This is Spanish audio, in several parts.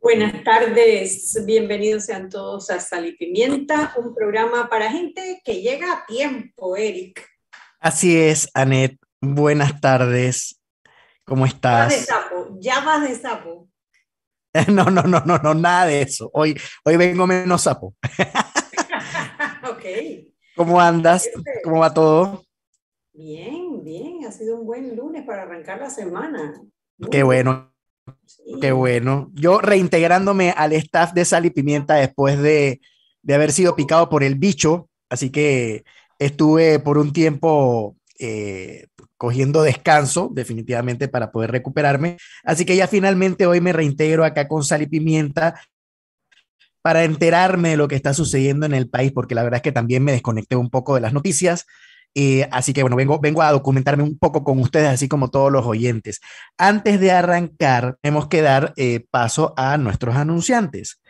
Buenas tardes, bienvenidos sean todos a Sal y Pimienta, un programa para gente que llega a tiempo, Eric. Así es, Anet. Buenas tardes. ¿Cómo estás? Ya vas de sapo, ya vas de sapo. No, no, no, no, no, nada de eso. Hoy, hoy vengo menos sapo. ok. ¿Cómo andas? ¿Cómo va todo? Bien, bien. Ha sido un buen lunes para arrancar la semana. Qué bueno, Qué bueno. Yo reintegrándome al staff de Sal y Pimienta después de, de haber sido picado por el bicho, así que estuve por un tiempo eh, cogiendo descanso, definitivamente, para poder recuperarme. Así que ya finalmente hoy me reintegro acá con Sal y Pimienta para enterarme de lo que está sucediendo en el país, porque la verdad es que también me desconecté un poco de las noticias así que bueno, vengo, vengo a documentarme un poco con ustedes, así como todos los oyentes. Antes de arrancar, tenemos que dar eh, paso a nuestros anunciantes.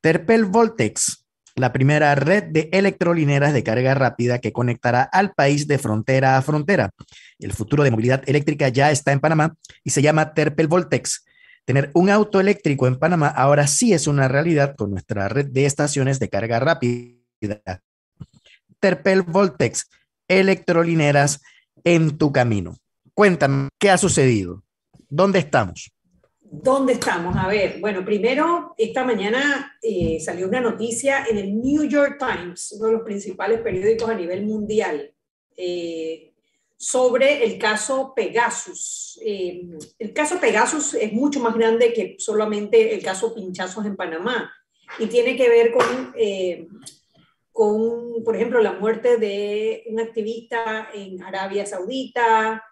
Terpel Voltex, la primera red de electrolineras de carga rápida que conectará al país de frontera a frontera. El futuro de movilidad eléctrica ya está en Panamá y se llama Terpel Voltex. Tener un auto eléctrico en Panamá ahora sí es una realidad con nuestra red de estaciones de carga rápida. Terpel Voltex electrolineras en tu camino. Cuéntame, ¿qué ha sucedido? ¿Dónde estamos? ¿Dónde estamos? A ver, bueno, primero, esta mañana eh, salió una noticia en el New York Times, uno de los principales periódicos a nivel mundial, eh, sobre el caso Pegasus. Eh, el caso Pegasus es mucho más grande que solamente el caso Pinchazos en Panamá y tiene que ver con con, por ejemplo, la muerte de un activista en Arabia Saudita,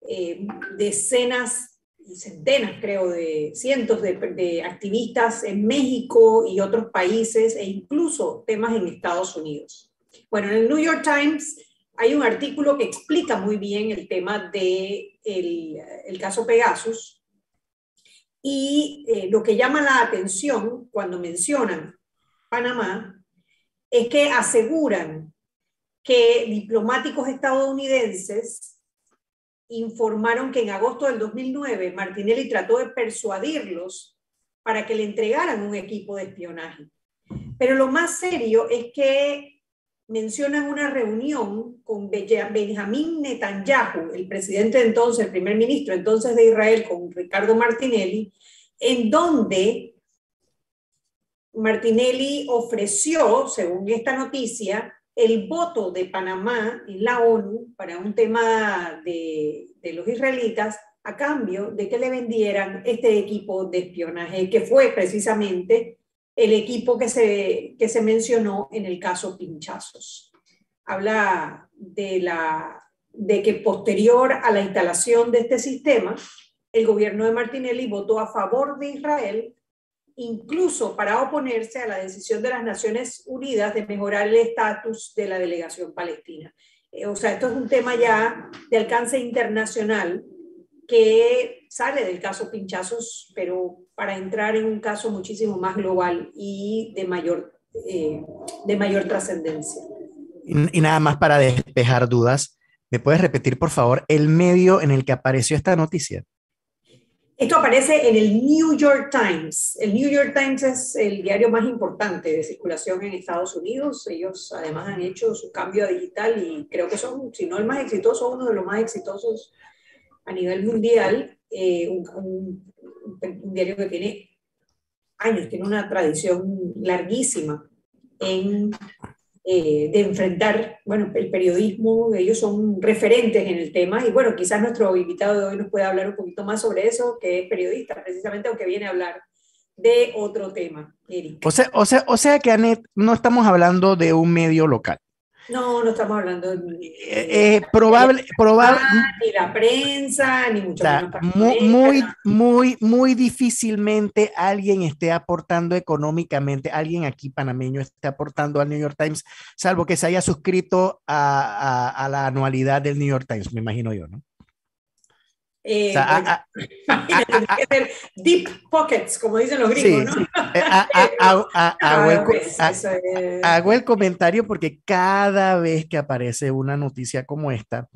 eh, decenas centenas, creo, de cientos de, de, activistas en México y otros países, e incluso temas en Estados Unidos. Bueno, en el New York Times hay un artículo que explica muy bien el tema del de el caso Pegasus. Y eh, lo que llama la atención cuando mencionan Panamá es que aseguran que diplomáticos estadounidenses informaron que en agosto del 2009 Martinelli trató de persuadirlos para que le entregaran un equipo de espionaje. Pero lo más serio es que mencionan una reunión con Benjamín Netanyahu, el presidente entonces, el primer ministro entonces de Israel, con Ricardo Martinelli, en donde Martinelli ofreció, según esta noticia, el voto de Panamá en la ONU para un tema de, los israelitas a cambio de que le vendieran este equipo de espionaje, que fue precisamente el equipo que se, que se mencionó en el caso Pinchazos. Habla de, la, de que posterior a la instalación de este sistema, el gobierno de Martinelli votó a favor de Israel incluso para oponerse a la decisión de las Naciones Unidas de mejorar el estatus de la delegación palestina. Eh, o sea, esto es un tema ya de alcance internacional que sale del caso Pinchazos, pero para entrar en un caso muchísimo más global y de mayor, eh, mayor trascendencia. Y nada más para despejar dudas, ¿me puedes repetir, por favor, el medio en el que apareció esta noticia? Esto aparece en el New York Times. El New York Times es el diario más importante de circulación en Estados Unidos. Ellos además han hecho su cambio digital y creo que son, si no el más exitoso, uno de los más exitosos a nivel mundial. Eh, un, diario que tiene años, tiene una tradición larguísima en eh, de enfrentar, bueno, el periodismo, ellos son referentes en el tema y bueno, quizás nuestro invitado de hoy nos pueda hablar un poquito más sobre eso, que es periodista precisamente, aunque viene a hablar de otro tema, O sea, o sea, o sea que, Anet, no estamos hablando de un medio local. No, no estamos hablando de, eh, eh, probable, probable, ni la prensa, ni mucho menos. Muy, muy, muy, muy difícilmente alguien esté aportando económicamente, alguien aquí panameño esté aportando al New York Times, salvo que se haya suscrito a, a la anualidad del New York Times, me imagino yo, ¿no? Eh, deep pockets, como dicen los gringos, ¿no? hago el comentario porque cada vez que aparece una noticia como esta,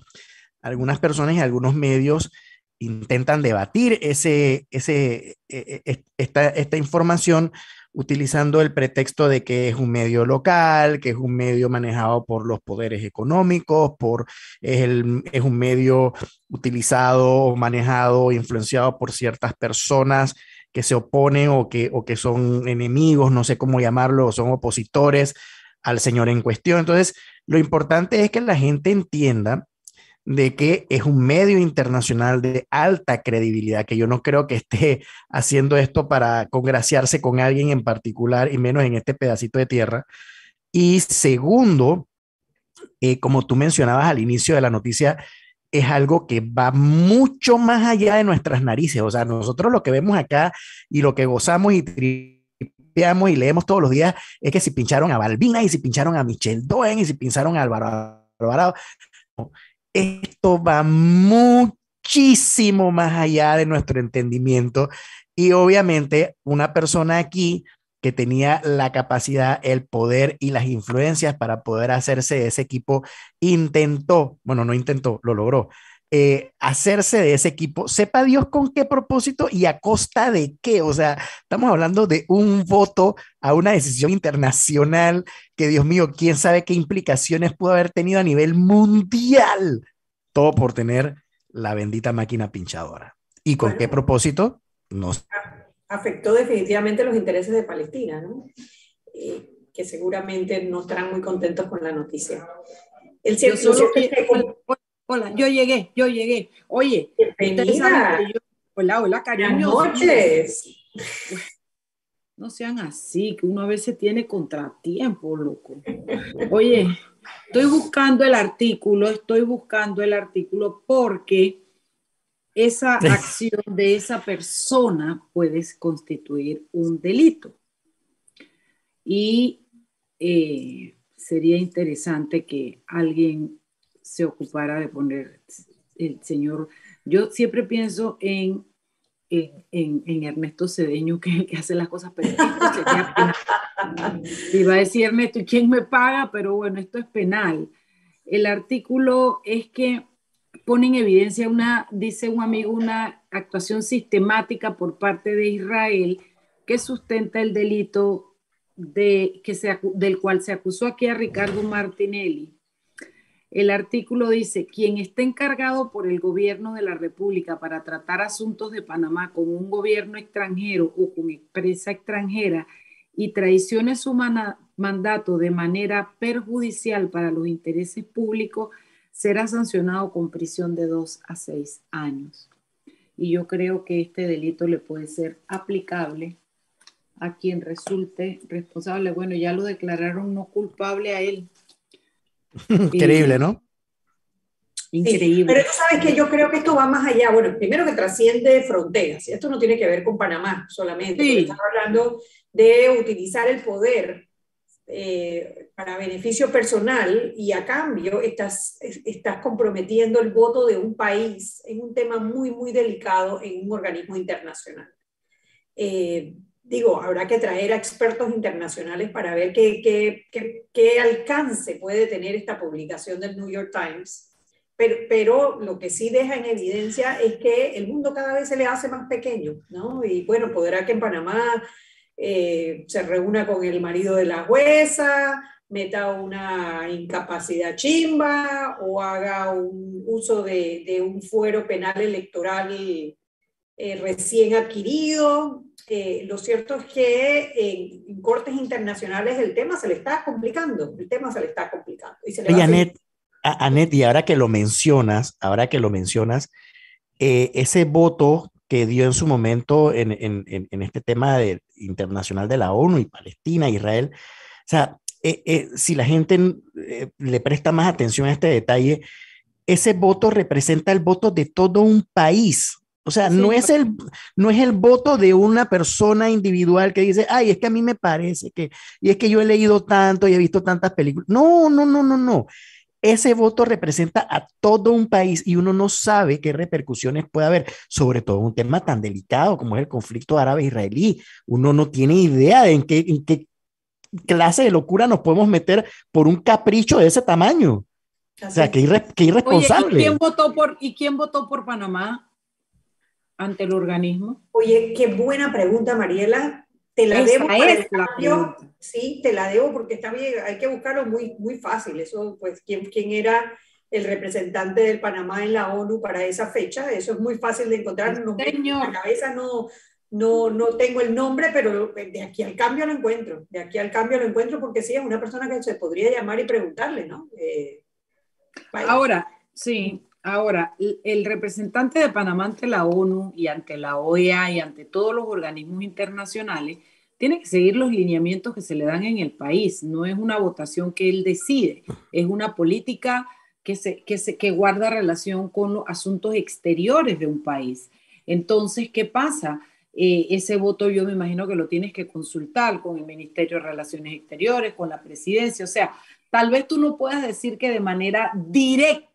algunas personas y algunos medios intentan debatir ese, ese, e, e, esta, esta información utilizando el pretexto de que es un medio local, que es un medio manejado por los poderes económicos, por, es, el, es un medio utilizado, manejado, influenciado por ciertas personas que se oponen o que, o que son enemigos, no sé cómo llamarlo, son opositores al señor en cuestión. Entonces, lo importante es que la gente entienda de que es un medio internacional de alta credibilidad, que yo no creo que esté haciendo esto para congraciarse con alguien en particular y menos en este pedacito de tierra. Y segundo, eh, como tú mencionabas al inicio de la noticia, es algo que va mucho más allá de nuestras narices. O sea, nosotros lo que vemos acá y lo que gozamos y tripeamos y leemos todos los días es que si pincharon a Balbina y si pincharon a Michelle Doen y si pincharon a Álvaro Alvarado esto va muchísimo más allá de nuestro entendimiento. Y obviamente una persona aquí que tenía la capacidad, el poder y las influencias para poder hacerse ese equipo, intentó, bueno, no intentó, lo logró, eh, hacerse de ese equipo, sepa Dios con qué propósito y a costa de qué. O sea, estamos hablando de un voto a una decisión internacional que, Dios mío, quién sabe qué implicaciones pudo haber tenido a nivel mundial. Todo por tener la bendita máquina pinchadora. ¿Y con qué propósito? No Afectó definitivamente los intereses de Palestina, ¿no? Eh, que seguramente no estarán muy contentos con la noticia. El cierto, Hola, yo llegué, yo llegué. Oye, hola, hola, cariño. Buenas noches. No sean así, que uno a veces tiene contratiempo, loco. Oye, estoy buscando el artículo, estoy buscando el artículo porque esa acción de esa persona puede constituir un delito. Y eh, sería interesante que alguien se ocupara de poner el Señor. Yo siempre pienso en, en, Ernesto Cedeño, que, que hace las cosas perfectas. Iba a decir Ernesto, ¿y quién me paga? Pero bueno, esto es penal. El artículo es que pone en evidencia una, dice un amigo, una actuación sistemática por parte de Israel que sustenta el delito de, que se, del cual se acusó aquí a Ricardo Martinelli el artículo dice, quien esté encargado por el gobierno de la República para tratar asuntos de Panamá con un gobierno extranjero o con empresa extranjera y traicione su mandato de manera perjudicial para los intereses públicos, será sancionado con prisión de dos a seis años. Y yo creo que este delito le puede ser aplicable a quien resulte responsable. Bueno, ya lo declararon no culpable a él, Increíble, ¿no? Increíble. pero tú sabes que yo creo que esto va más allá. Bueno, primero que trasciende fronteras. Esto no tiene que ver con Panamá solamente. Estamos hablando de utilizar el poder eh, para beneficio personal y a cambio estás, estás comprometiendo el voto de un país en un tema muy, muy delicado en un organismo internacional. Eh, digo, habrá que traer a expertos internacionales para ver qué, qué, qué, alcance puede tener esta publicación del New York Times. Pero, pero, lo que sí deja en evidencia es que el mundo cada vez se le hace más pequeño, ¿no? Y bueno, podrá que en Panamá eh, se reúna con el marido de la jueza, meta una incapacidad chimba o haga un uso de, de un fuero penal electoral eh, recién adquirido, lo cierto es que en, cortes internacionales el tema se le está complicando, el tema se le está complicando. Y se Anet, y ahora que lo mencionas, ahora que lo mencionas, eh, ese voto que dio en su momento en, en, en, este tema de, internacional de la ONU y Palestina, Israel, o sea, eh, eh, si la gente le presta más atención a este detalle, ese voto representa el voto de todo un país. O sea, no, es el, no es el voto de una persona individual que dice, ay, es que a mí me parece que, y es que yo he leído tanto y he visto tantas películas. No, no, no, no, no. Ese voto representa a todo un país y uno no sabe qué repercusiones puede haber, sobre todo un tema tan delicado como es el conflicto árabe-israelí. Uno no tiene idea de en qué, en qué clase de locura nos podemos meter por un capricho de ese tamaño. O sea, qué, irresponsable. ¿y quién, votó por, ¿Y quién votó por Panamá? Ante el organismo? Oye, qué buena pregunta, Mariela. Te la debo Sí, te la debo porque está bien, hay que buscarlo muy, muy fácil. Eso, pues, ¿quién, quién era el representante del Panamá en la ONU para esa fecha? Eso es muy fácil de encontrar. No, en la cabeza no, no, no tengo el nombre, pero de aquí al cambio lo encuentro. De aquí al cambio lo encuentro porque sí, es una persona que se podría llamar y preguntarle, ¿no? Eh, ahora, sí, ahora, el representante de Panamá ante la ONU y ante la OEA y ante todos los organismos internacionales tiene que seguir los lineamientos que se le dan en el país. No es una votación que él decide, es una política que, se, que, se, que guarda relación con los asuntos exteriores de un país. Entonces, ¿qué pasa? Eh, ese voto yo me imagino que lo tienes que consultar con el Ministerio de Relaciones Exteriores, con la presidencia. O sea, tal vez tú no puedas decir que de manera directa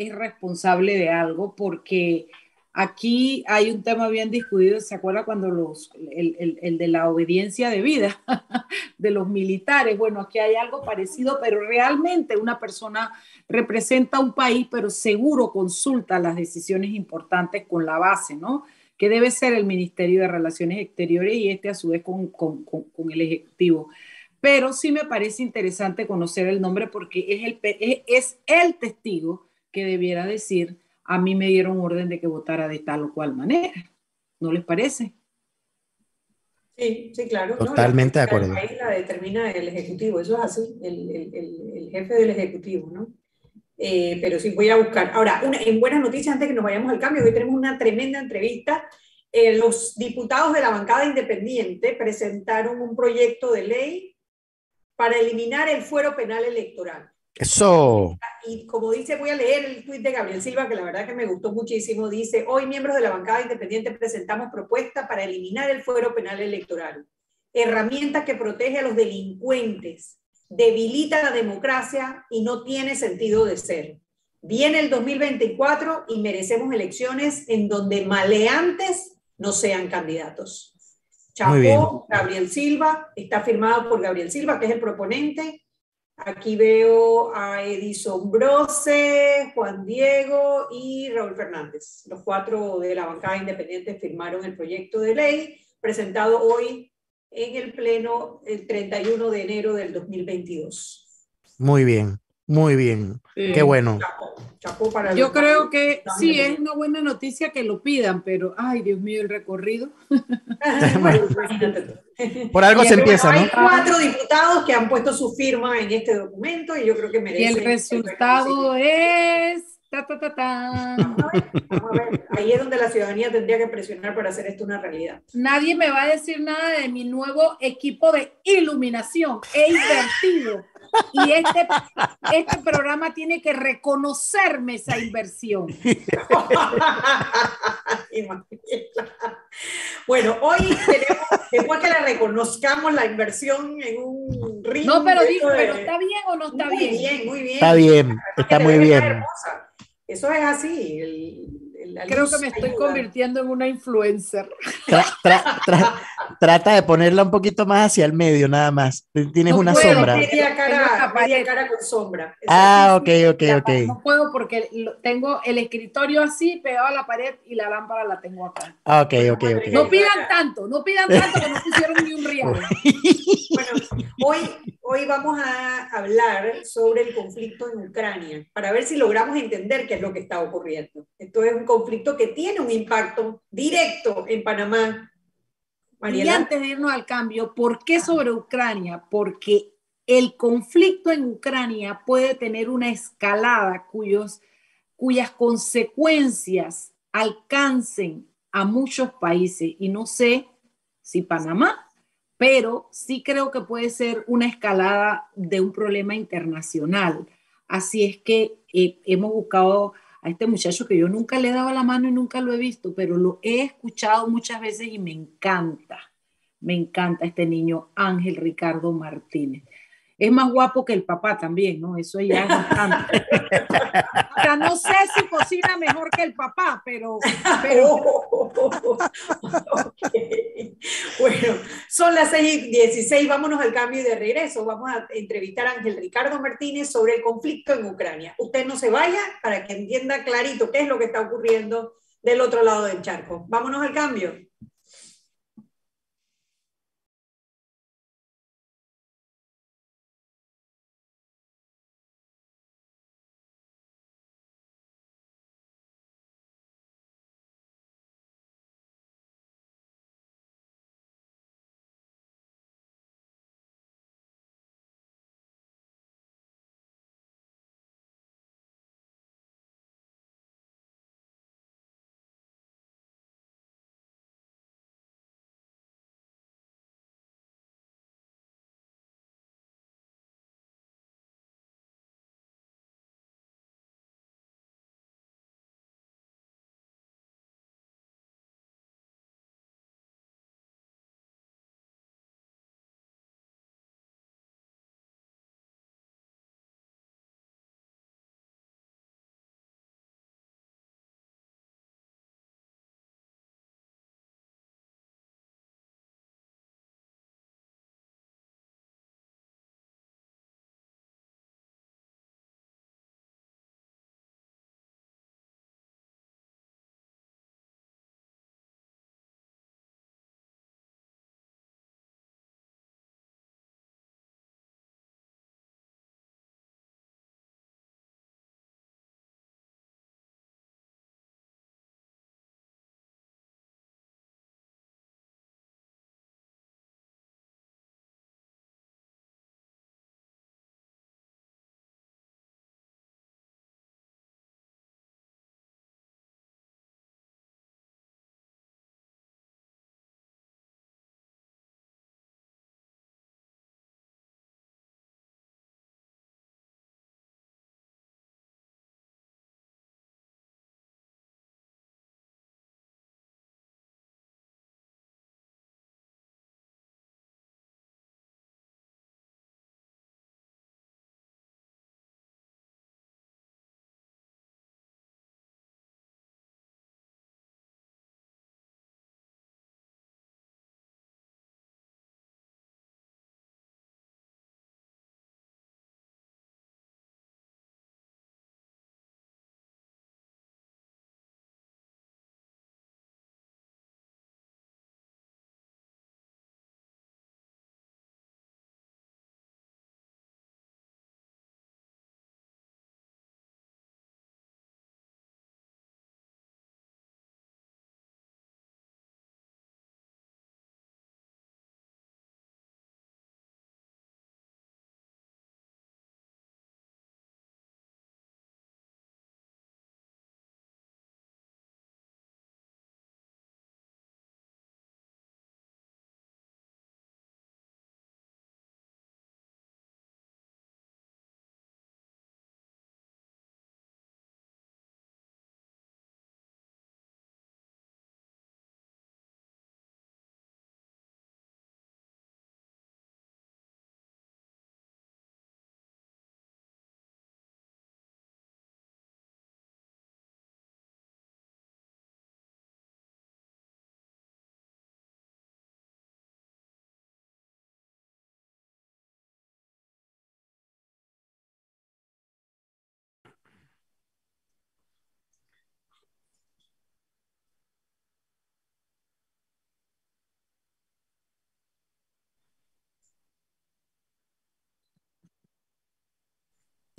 es responsable de algo porque aquí hay un tema bien discutido. ¿Se acuerda cuando los, el, el de la obediencia de vida de los militares? Bueno, aquí hay algo parecido, pero realmente una persona representa un país, pero seguro consulta las decisiones importantes con la base, ¿no? que debe ser el Ministerio de Relaciones Exteriores y este a su vez con, con, con, el Ejecutivo. Pero sí me parece interesante conocer el nombre porque es el, es el testigo que debiera decir, a mí me dieron orden de que votara de tal o cual manera. ¿No les parece? Sí, sí, claro. Totalmente de acuerdo. Ahí la determina el Ejecutivo, eso es así, el, el, el jefe del Ejecutivo, ¿no? Eh, pero sí voy a buscar. Ahora, en buenas noticias, antes que nos vayamos al cambio, hoy tenemos una tremenda entrevista. Eh, los diputados de la bancada independiente presentaron un proyecto de ley para eliminar el fuero penal electoral. Eso. Y como dice, voy a leer el tuit de Gabriel Silva, que la verdad que me gustó muchísimo. Dice, hoy miembros de la bancada independiente presentamos propuesta para eliminar el fuero penal electoral, herramienta que protege a los delincuentes debilita la democracia y no tiene sentido de ser. Viene el 2024 y merecemos elecciones en donde maleantes no sean candidatos. Chapó, Gabriel Silva, está firmado por Gabriel Silva, que es el proponente. Aquí veo a Edison Brose, Juan Diego y Raúl Fernández. Los cuatro de la bancada independiente firmaron el proyecto de ley presentado hoy en el Pleno el 31 de enero del 2022. Muy bien, muy bien. Qué bueno. Yo creo que sí, es una buena noticia que lo pidan, pero ay, Dios mío, el recorrido. Por algo se empieza, ¿no? Hay cuatro diputados que han puesto su firma en este documento y yo creo que merecen. Y el resultado es Ta, ta, ta, Vamos a ver, ahí es donde la ciudadanía tendría que presionar para hacer esto una realidad. Nadie me va a decir nada de mi nuevo equipo de iluminación. He invertido. Y este, este programa tiene que reconocerme esa inversión. bueno, hoy tenemos, después que la reconozcamos la inversión en un ritmo. No, pero digo, pero ¿está bien o no está bien? Muy bien, muy bien. Está bien, está muy bien. Eso es así. Creo que me estoy convirtiendo en una influencer. trata de ponerla un poquito más hacia el medio, nada más. Tienes una sombra. Media cara, media cara con sombra. Ah, ok, ok, ok. No puedo porque tengo el escritorio así pegado a la pared y la lámpara la tengo acá. Ah, ok, ok, ok. No pidan tanto, no pidan tanto que no pusieron ni un real. bueno, hoy, hoy vamos a hablar sobre el conflicto en Ucrania para ver si logramos entender qué es lo que está ocurriendo. Esto es un conflicto que tiene un impacto directo en Panamá. Y antes de irnos al cambio, ¿por qué sobre Ucrania? Porque el conflicto en Ucrania puede tener una escalada cuyos, cuyas consecuencias alcancen a muchos países. Y no sé si Panamá pero sí creo que puede ser una escalada de un problema internacional. Así es que eh, hemos buscado a este muchacho que yo nunca le he dado la mano y nunca lo he visto, pero lo he escuchado muchas veces y me encanta, me encanta este niño Ángel Ricardo Martínez es más guapo que el papá también, ¿no? Eso ya es no sé si cocina mejor que el papá, pero... Bueno, son las 6 y 16, vámonos al cambio y de regreso. Vamos a entrevistar a Ángel Ricardo Martínez sobre el conflicto en Ucrania. Usted no se vaya para que entienda clarito qué es lo que está ocurriendo del otro lado del charco. Vámonos al cambio.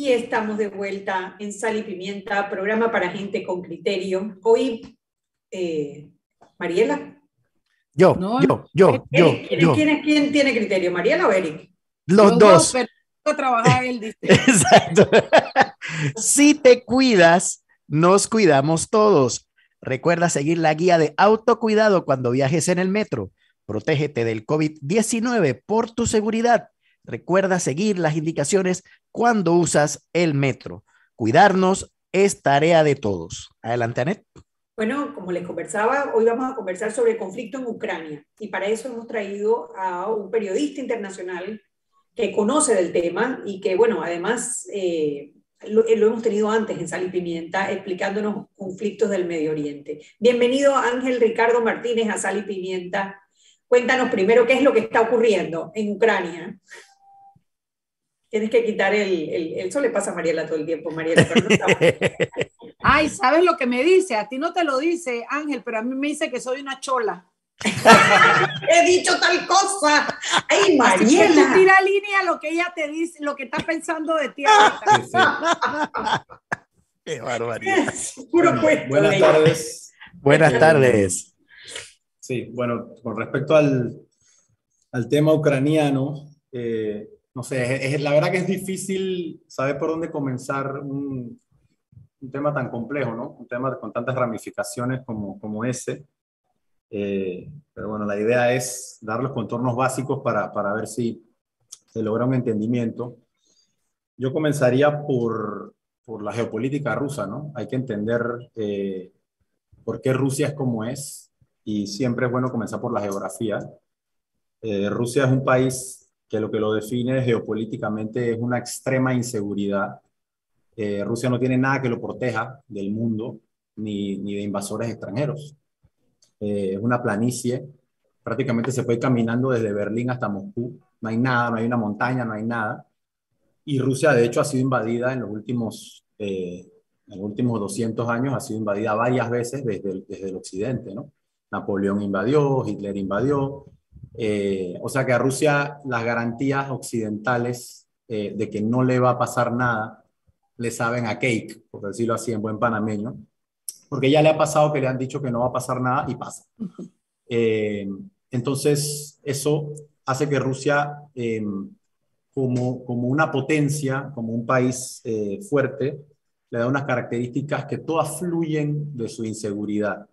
Y estamos de vuelta en Sal y Pimienta, programa para gente con criterio. Hoy, eh, Mariela. Yo, yo, yo, yo, ¿quién, ¿quién, tiene criterio, Mariela o Eric? Los, dos. pero trabajar él, dice. Exacto. si te cuidas, nos cuidamos todos. Recuerda seguir la guía de autocuidado cuando viajes en el metro. Protégete del COVID-19 por tu seguridad. Recuerda seguir las indicaciones cuando usas el metro. Cuidarnos es tarea de todos. Adelante, Anet. Bueno, como les conversaba, hoy vamos a conversar sobre el conflicto en Ucrania y para eso hemos traído a un periodista internacional que conoce del tema y que, bueno, además eh, lo, lo, hemos tenido antes en Sal y Pimienta explicándonos conflictos del Medio Oriente. Bienvenido Ángel Ricardo Martínez a Sal y Pimienta. Cuéntanos primero qué es lo que está ocurriendo en Ucrania. Tienes que quitar el, el, Eso le pasa a Mariela todo el tiempo, Mariela. Ay, ¿sabes lo que me dice? A ti no te lo dice Ángel, pero a mí me dice que soy una chola. He dicho tal cosa. Ay, Mariela. tira línea lo que ella te dice, lo que está pensando de ti. Qué barbaridad. buenas tardes. Buenas tardes. Sí, bueno, con respecto al, al tema ucraniano, eh, no sé, es, la verdad que es difícil saber por dónde comenzar un, un tema tan complejo, ¿no? Un tema con tantas ramificaciones como, como ese. Eh, pero bueno, la idea es dar los contornos básicos para, para ver si se logra un entendimiento. Yo comenzaría por, por la geopolítica rusa, ¿no? Hay que entender eh, por qué Rusia es como es y siempre es bueno comenzar por la geografía. Eh, Rusia es un país que lo que lo define geopolíticamente es una extrema inseguridad. Rusia no tiene nada que lo proteja del mundo ni, ni de invasores extranjeros. Eh, es una planicie, prácticamente se fue caminando desde Berlín hasta Moscú, no hay nada, no hay una montaña, no hay nada. Y Rusia, de hecho, ha sido invadida en los últimos, eh, en los últimos 200 años, ha sido invadida varias veces desde el, desde el occidente, ¿no? Napoleón invadió, Hitler invadió. Eh, o sea que a Rusia las garantías occidentales de que no le va a pasar nada le saben a cake, por decirlo así en buen panameño porque ya le ha pasado que le han dicho que no va a pasar nada y pasa. Eh, entonces, eso hace que Rusia, em, como, como una potencia, como un país eh, fuerte, le da unas características que todas fluyen de su inseguridad.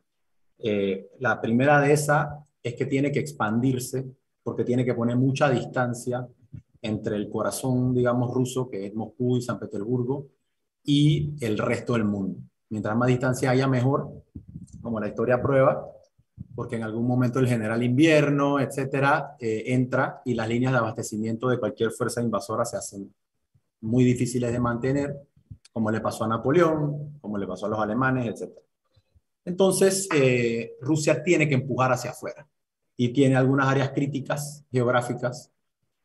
Eh, la primera de esas es que tiene que expandirse porque tiene que poner mucha distancia entre el corazón, digamos, ruso, que es Moscú y San Petersburgo, y el resto del mundo. Mientras más distancia haya, mejor, como la historia prueba, porque en algún momento el general invierno, etcétera, eh, entra y las líneas de abastecimiento de cualquier fuerza invasora se hacen muy difíciles de mantener, como le pasó a Napoleón, como le pasó a los alemanes, etcétera. Entonces, eh, Rusia tiene que empujar hacia afuera y tiene algunas áreas críticas geográficas,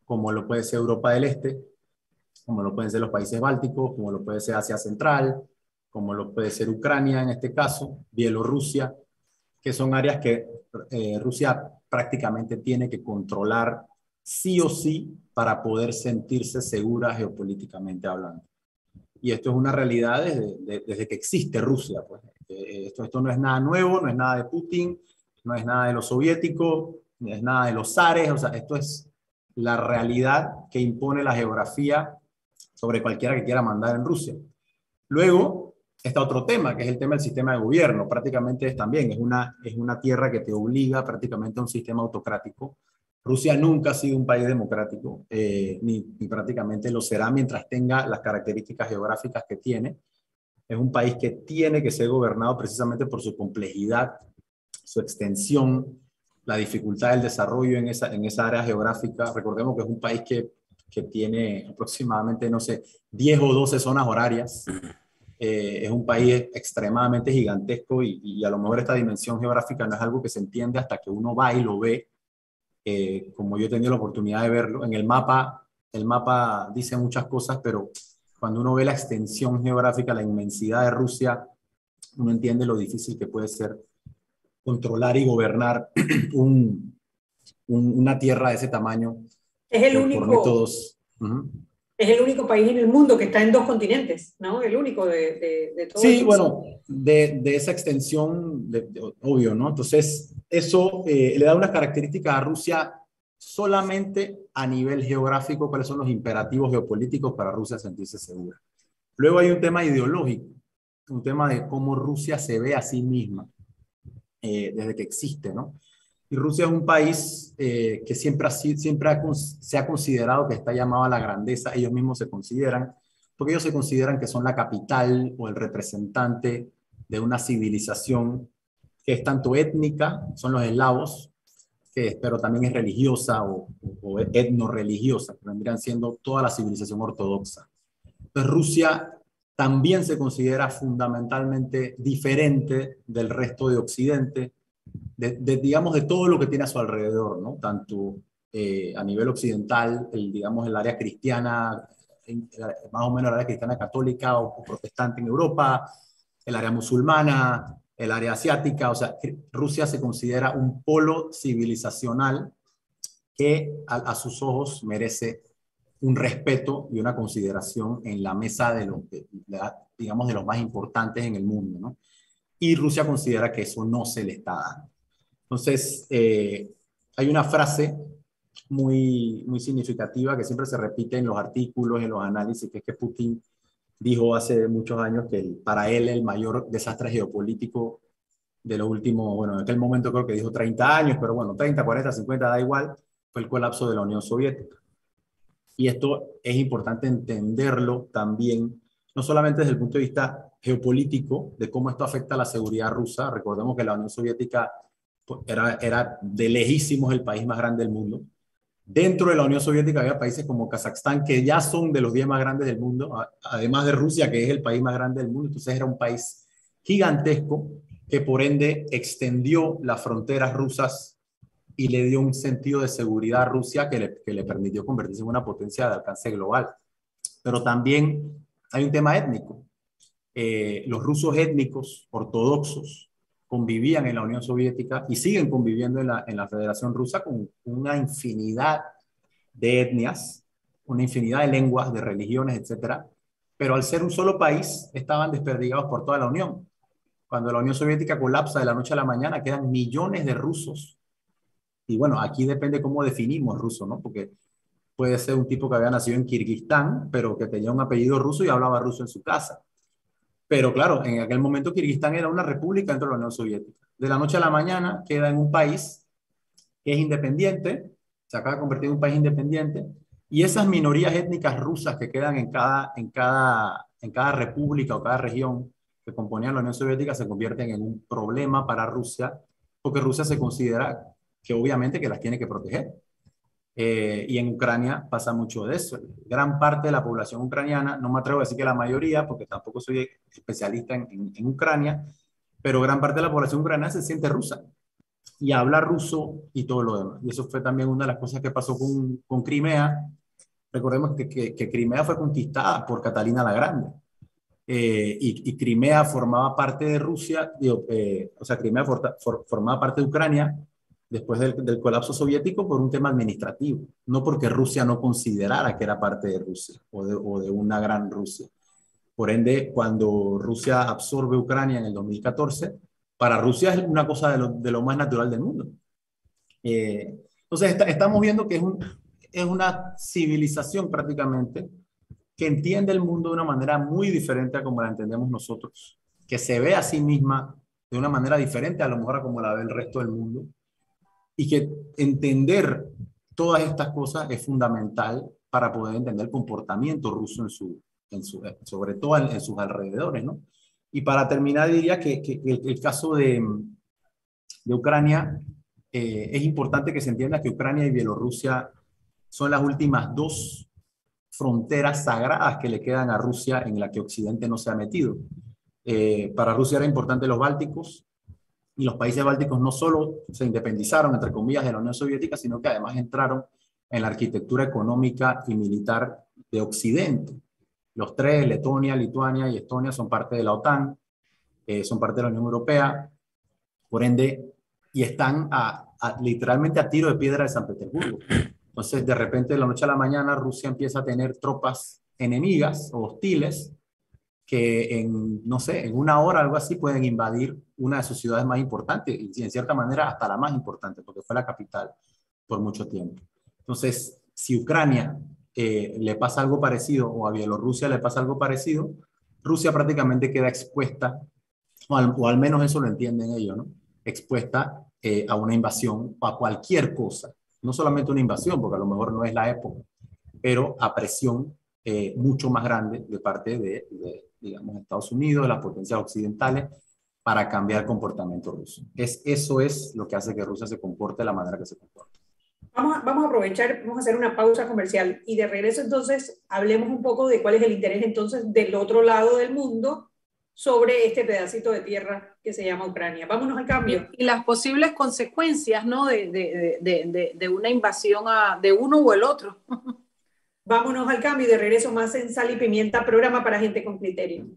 como lo puede ser Europa del Este, como lo pueden ser los países bálticos, como lo puede ser Asia Central, como lo puede ser Ucrania en este caso, Bielorrusia, que son áreas que eh, Rusia prácticamente tiene que controlar sí o sí para poder sentirse segura geopolíticamente hablando. Y esto es una realidad desde, desde que existe Rusia. Pues. Eh, esto, esto no es nada nuevo, no es nada de Putin, no es nada de los soviéticos, no es nada de los zares, o sea, esto es la realidad que impone la geografía sobre cualquiera que quiera mandar en Rusia. Luego, está otro tema, que es el tema del sistema de gobierno. Prácticamente es también, es una, es una tierra que te obliga prácticamente a un sistema autocrático. Rusia nunca ha sido un país democrático, eh, ni, ni, prácticamente lo será mientras tenga las características geográficas que tiene. Es un país que tiene que ser gobernado precisamente por su complejidad, su extensión, la dificultad del desarrollo en esa, en esa área geográfica. Recordemos que es un país que, que tiene aproximadamente, no sé, 10 o 12 zonas horarias eh, es un país extremadamente gigantesco y, a lo mejor esta dimensión geográfica no es algo que se entiende hasta que uno va y lo ve, eh, como yo he tenido la oportunidad de verlo. En el mapa, el mapa dice muchas cosas, pero cuando uno ve la extensión geográfica, la inmensidad de Rusia, uno entiende lo difícil que puede ser controlar y gobernar una tierra de ese tamaño. Es el único. métodos es el único país en el mundo que está en dos continentes, ¿no? El único de, de, de Sí, bueno, de, de, esa extensión, obvio, ¿no? Entonces, eso eh, le da unas características a Rusia solamente a nivel geográfico, cuáles son los imperativos geopolíticos para Rusia sentirse segura. Luego hay un tema ideológico, un tema de cómo Rusia se ve a sí misma eh, desde que existe, ¿no? Y Rusia es un país eh, que siempre, ha, siempre se ha considerado que está llamado a la grandeza, ellos mismos se consideran, porque ellos se consideran que son la capital o el representante de una civilización que es tanto étnica, son los eslavos, que, pero también es religiosa o, o etno-religiosa, que vendrían siendo toda la civilización ortodoxa. Entonces Rusia también se considera fundamentalmente diferente del resto de Occidente, de, digamos, de todo lo que tiene a su alrededor, ¿no? Tanto eh, a nivel occidental, el, digamos, el área cristiana, más o menos el área cristiana católica o, protestante en Europa, el área musulmana, el área asiática, o sea, Rusia se considera un polo civilizacional que a, sus ojos merece un respeto y una consideración en la mesa de, los, digamos, de los más importantes en el mundo, ¿no? Y Rusia considera que eso no se le está dando. Entonces, eh, hay una frase muy, muy significativa que siempre se repite en los artículos, en los análisis, que es que Putin dijo hace muchos años que para él el mayor desastre geopolítico de lo último, bueno, en aquel momento creo que dijo 30 años, pero bueno, 30, 40, 50, da igual, fue el colapso de la Unión Soviética. Y esto es importante entenderlo también, no solamente desde el punto de vista geopolítico, de cómo esto afecta a la seguridad rusa. Recordemos que la Unión Soviética pues, era, era de lejísimos el país más grande del mundo. Dentro de la Unión Soviética había países como Kazajstán, que ya son de los 10 más grandes del mundo, además de Rusia, que es el país más grande del mundo. Entonces era un país gigantesco que por ende extendió las fronteras rusas y le dio un sentido de seguridad a Rusia que le, que le permitió convertirse en una potencia de alcance global. Pero también hay un tema étnico. Eh, los rusos étnicos ortodoxos convivían en la Unión Soviética y siguen conviviendo en la, en la Federación Rusa con una infinidad de etnias, una infinidad de lenguas, de religiones, etcétera, pero al ser un solo país estaban desperdigados por toda la Unión. Cuando la Unión Soviética colapsa de la noche a la mañana, quedan millones de rusos y bueno, aquí depende cómo definimos ruso, ¿no? Porque puede ser un tipo que había nacido en Kirguistán, pero que tenía un apellido ruso y hablaba ruso en su casa. Pero claro, en aquel momento Kirguistán era una república dentro de la Unión Soviética. De la noche a la mañana queda en un país que es independiente, se acaba de convertir en un país independiente, y esas minorías étnicas rusas que quedan en cada, en cada, en cada república o cada región que componían la Unión Soviética se convierten en un problema para Rusia, porque Rusia se considera que obviamente que las tiene que proteger. Eh, y en Ucrania pasa mucho de eso. Gran parte de la población ucraniana, no me atrevo a decir que la mayoría, porque tampoco soy especialista en, Ucrania, pero gran parte de la población ucraniana se siente rusa y habla ruso y todo lo demás. Y eso fue también una de las cosas que pasó con, con Crimea. Recordemos que, que, Crimea fue conquistada por Catalina la Grande. Eh, y, Crimea formaba parte de Rusia, eh, o sea, Crimea formaba parte de Ucrania, después del, colapso soviético por un tema administrativo, no porque Rusia no considerara que era parte de Rusia o de, una gran Rusia. Por ende, cuando Rusia absorbe Ucrania en el 2014, para Rusia es una cosa de lo, más natural del mundo. Eh, entonces, estamos viendo que es, es una civilización prácticamente que entiende el mundo de una manera muy diferente a como la entendemos nosotros, que se ve a sí misma de una manera diferente a lo mejor a como la ve el resto del mundo y que entender todas estas cosas es fundamental para poder entender el comportamiento ruso en su, en su sobre todo en, sus alrededores, ¿no? Y para terminar diría que, que, el, caso de, de Ucrania eh, es importante que se entienda que Ucrania y Bielorrusia son las últimas dos fronteras sagradas que le quedan a Rusia en la que Occidente no se ha metido. Eh, para Rusia era importante los Bálticos, y los países bálticos no solo se independizaron, entre comillas, de la Unión Soviética, sino que además entraron en la arquitectura económica y militar de Occidente. Los tres, Letonia, Lituania y Estonia, son parte de la OTAN, eh, son parte de la Unión Europea, por ende, y están literalmente a tiro de piedra de San Petersburgo. Entonces, de repente, de la noche a la mañana, Rusia empieza a tener tropas enemigas o hostiles que en, no sé, en una hora, algo así, pueden invadir una de sus ciudades más importantes y en cierta manera hasta la más importante, porque fue la capital por mucho tiempo. Entonces, si Ucrania eh, le pasa algo parecido o a Bielorrusia le pasa algo parecido, Rusia prácticamente queda expuesta, o al, menos eso lo entienden ellos, ¿no? Expuesta eh, a una invasión o a cualquier cosa, no solamente una invasión, porque a lo mejor no es la época, pero a presión eh, mucho más grande de parte de, digamos, Estados Unidos, las potencias occidentales, para cambiar el comportamiento ruso. Es, eso es lo que hace que Rusia se comporte de la manera que se comporta. Vamos a, vamos a aprovechar, vamos a hacer una pausa comercial y de regreso entonces hablemos un poco de cuál es el interés entonces del otro lado del mundo sobre este pedacito de tierra que se llama Ucrania. Vámonos al cambio. Y las posibles consecuencias ¿no? de, de, de, de una invasión a, de uno o el otro. Vámonos al cambio de regreso más en Sal y Pimienta, programa para gente con criterio.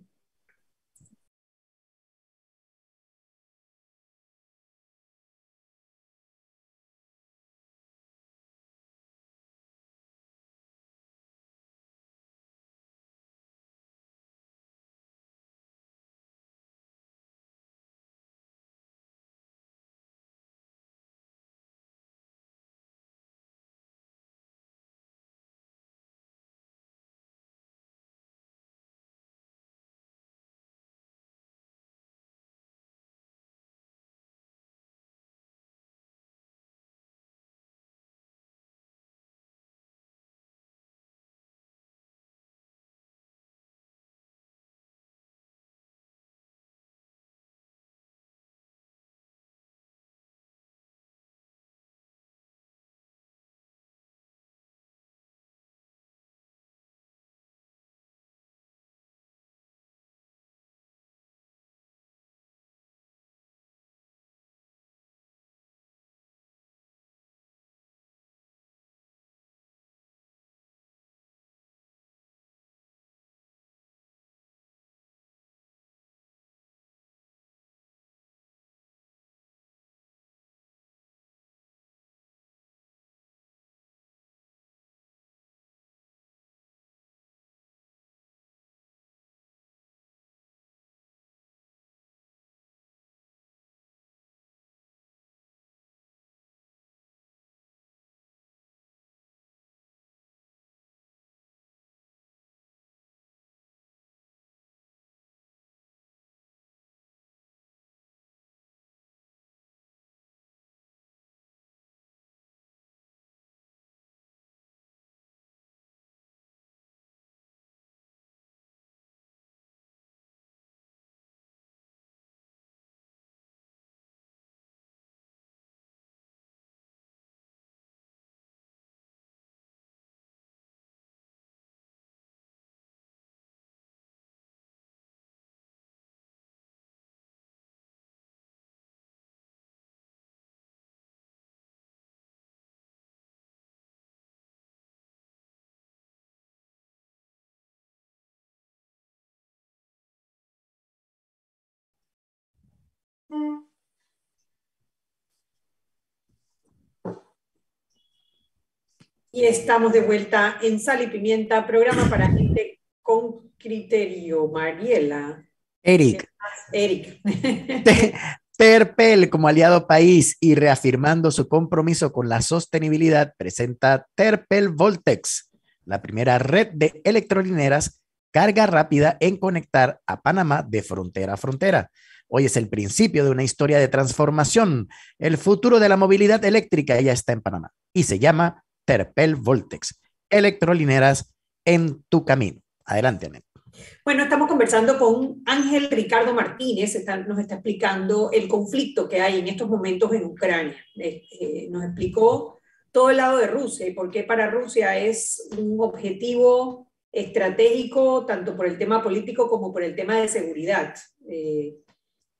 Y estamos de vuelta en Sal y Pimienta, programa para gente con criterio. Mariela. Eric. Eric. Terpel como aliado país y reafirmando su compromiso con la sostenibilidad, presenta Terpel Voltex, la primera red de electrolineras carga rápida en conectar a Panamá de frontera a frontera. Hoy es el principio de una historia de transformación. El futuro de la movilidad eléctrica ya está en Panamá y se llama Terpel Voltex. Electrolineras en tu camino. Adelante, Anet. Bueno, estamos conversando con Ángel Ricardo Martínez, nos está explicando el conflicto que hay en estos momentos en Ucrania. Eh, nos explicó todo el lado de Rusia y por qué para Rusia es un objetivo estratégico tanto por el tema político como por el tema de seguridad. Eh,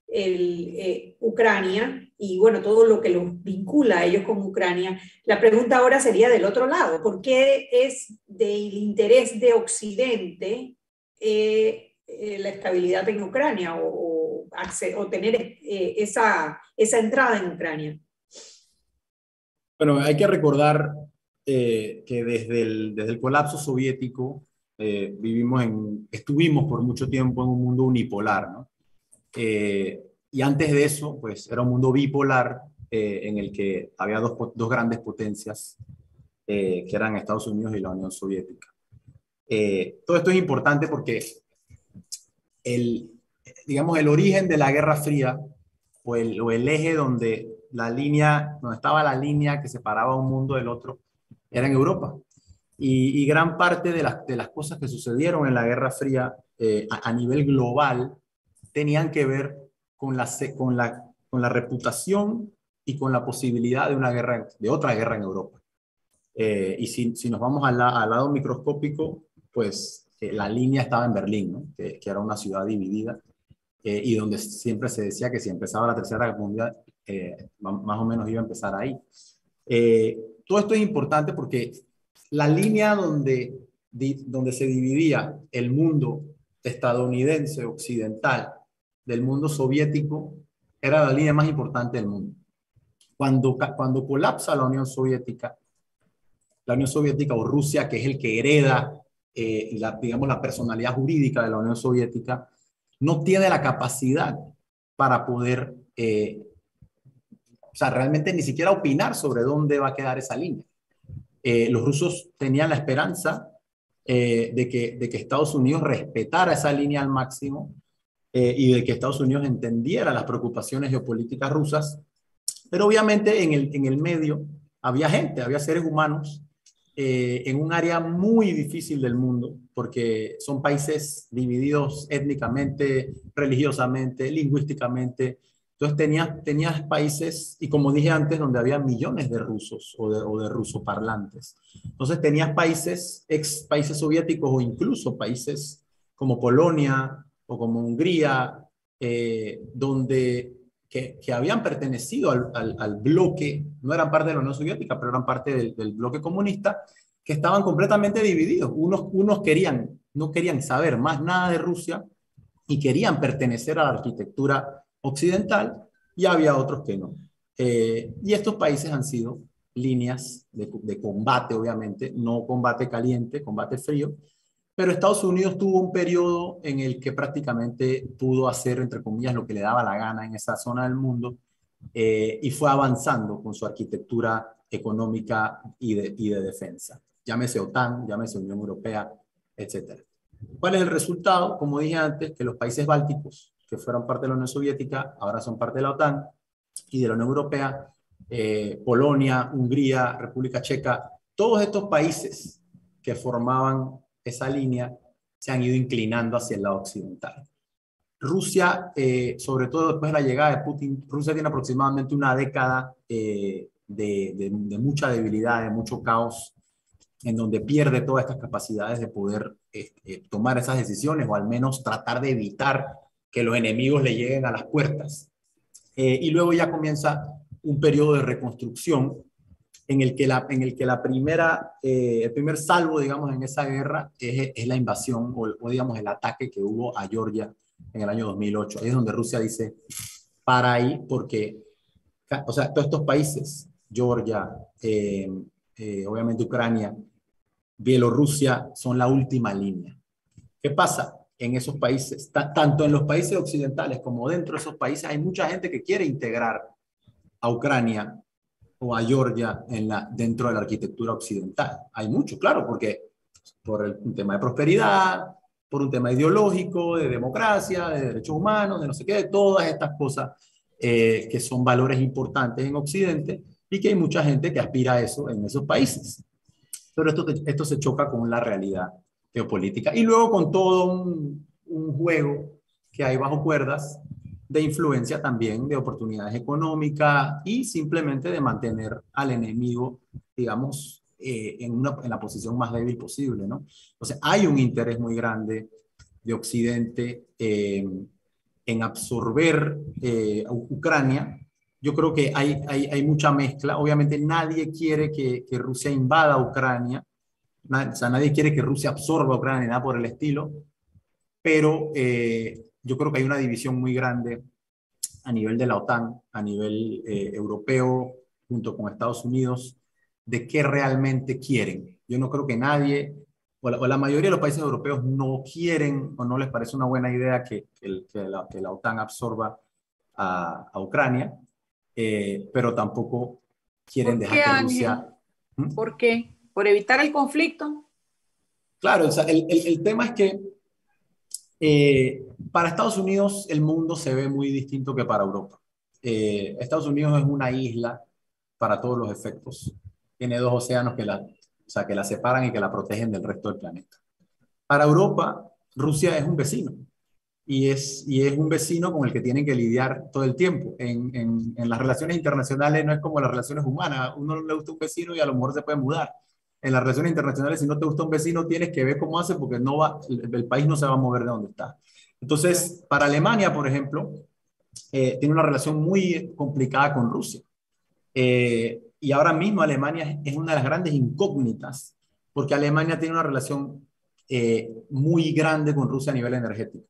eh, Ucrania y bueno, todo lo que los vincula a ellos con Ucrania. La pregunta ahora sería del otro lado, ¿por qué es del interés de Occidente eh, eh, la estabilidad en Ucrania o, tener esa, esa entrada en Ucrania? Bueno, hay que recordar que desde el, desde el colapso soviético vivimos en, estuvimos por mucho tiempo en un mundo unipolar, ¿no? Eh, y antes de eso, pues era un mundo bipolar eh, en el que había dos, dos grandes potencias, eh, que eran Estados Unidos y la Unión Soviética. todo esto es importante porque el, digamos, el origen de la Guerra Fría o el, o el eje donde la línea, donde estaba la línea que separaba un mundo del otro, era en Europa. Y, y gran parte de las, de las cosas que sucedieron en la Guerra Fría a, a nivel global tenían que ver con la, con la, con la reputación y con la posibilidad de una guerra, de otra guerra en Europa. Eh, y si, si, nos vamos al, al lado microscópico, pues eh, la línea estaba en Berlín, ¿no? que, que, era una ciudad dividida eh, y donde siempre se decía que si empezaba la Tercera Guerra Mundial, más o menos iba a empezar ahí. todo esto es importante porque la línea donde, donde se dividía el mundo estadounidense occidental del mundo soviético era la línea más importante del mundo. Cuando, cuando colapsa la Unión Soviética, la Unión Soviética o Rusia, que es el que hereda, eh, la, digamos, la personalidad jurídica de la Unión Soviética, no tiene la capacidad para poder, eh, o sea, realmente ni siquiera opinar sobre dónde va a quedar esa línea. Eh, los rusos tenían la esperanza de, que, de que Estados Unidos respetara esa línea al máximo eh, y de que Estados Unidos entendiera las preocupaciones geopolíticas rusas, pero obviamente en el, en el medio había gente, había seres humanos eh, en un área muy difícil del mundo, porque son países divididos étnicamente, religiosamente, lingüísticamente. Entonces tenías, tenías países, y como dije antes, donde había millones de rusos o de, o de rusoparlantes. Entonces tenías países, ex países soviéticos o incluso países como Polonia, o como Hungría, eh, donde que, habían pertenecido al, bloque, no eran parte de la Unión Soviética, pero eran parte del, bloque comunista, que estaban completamente divididos. Unos, unos querían, no querían saber más nada de Rusia y querían pertenecer a la arquitectura occidental y había otros que no. Eh, y estos países han sido líneas de combate, obviamente, no combate caliente, combate frío, pero Estados Unidos tuvo un periodo en el que prácticamente pudo hacer, entre comillas, lo que le daba la gana en esa zona del mundo eh, y fue avanzando con su arquitectura económica y de, y de defensa. Llámese OTAN, llámese Unión Europea, etc. ¿Cuál es el resultado? Como dije antes, que los países bálticos, que fueron parte de la Unión Soviética, ahora son parte de la OTAN y de la Unión Europea, eh, Polonia, Hungría, República Checa, todos estos países que formaban esa línea se han ido inclinando hacia el lado occidental. Rusia, eh, sobre todo después de la llegada de Putin, Rusia tiene aproximadamente una década eh, de, mucha debilidad, de mucho caos, en donde pierde todas estas capacidades de poder eh, tomar esas decisiones o al menos tratar de evitar que los enemigos le lleguen a las puertas. y luego ya comienza un periodo de reconstrucción en el que la, en el, que la primera, eh, el primer salvo, digamos, en esa guerra es, es la invasión o, digamos, el ataque que hubo a Georgia en el año 2008. Ahí es donde Rusia dice, para ahí porque, o sea, todos estos países, Georgia, eh, eh, obviamente Ucrania, Bielorrusia, son la última línea. ¿Qué pasa? En esos países, tanto en los países occidentales como dentro de esos países, hay mucha gente que quiere integrar a Ucrania o a Georgia en la, dentro de la arquitectura occidental. Hay mucho, claro, porque por el, un tema de prosperidad, por un tema ideológico, de democracia, de derechos humanos, de no sé qué, de todas estas cosas eh, que son valores importantes en Occidente y que hay mucha gente que aspira a eso en esos países. Pero esto, esto se choca con la realidad geopolítica y luego con todo un, un juego que hay bajo cuerdas de influencia también de oportunidades económicas y simplemente de mantener al enemigo, digamos, eh, en, una, en, la posición más débil posible, ¿no? Sea, hay un interés muy grande de Occidente eh, en absorber eh, Ucrania. Yo creo que hay, hay, hay, mucha mezcla. Obviamente nadie quiere que, que Rusia invada Ucrania, o sea, nadie quiere que Rusia absorba Ucrania, nada por el estilo, pero yo creo que hay una división muy grande a nivel de la OTAN, a nivel eh, europeo, junto con Estados Unidos, de qué realmente quieren. Yo no creo que nadie, o la, mayoría de los países europeos no quieren o no les parece una buena idea que, que, la, que la, OTAN absorba a, a Ucrania, eh, pero tampoco quieren dejar que Rusia... ¿Mm? ¿Por qué? ¿Por evitar el conflicto? Claro, o sea, el, el, el tema es que eh, para Estados Unidos el mundo se ve muy distinto que para Europa. Eh, Estados Unidos es una isla para todos los efectos. Tiene dos océanos que la, o sea, que la separan y que la protegen del resto del planeta. Para Europa, Rusia es un vecino y es, y es un vecino con el que tienen que lidiar todo el tiempo. En, en, en las relaciones internacionales no es como las relaciones humanas. Uno le gusta un vecino y a lo mejor se puede mudar en las relaciones internacionales, si no te gusta un vecino, tienes que ver cómo hace porque no va, el, país no se va a mover de donde está. Entonces, para Alemania, por ejemplo, eh, tiene una relación muy complicada con Rusia. Eh, y ahora mismo Alemania es una de las grandes incógnitas, porque Alemania tiene una relación eh, muy grande con Rusia a nivel energético.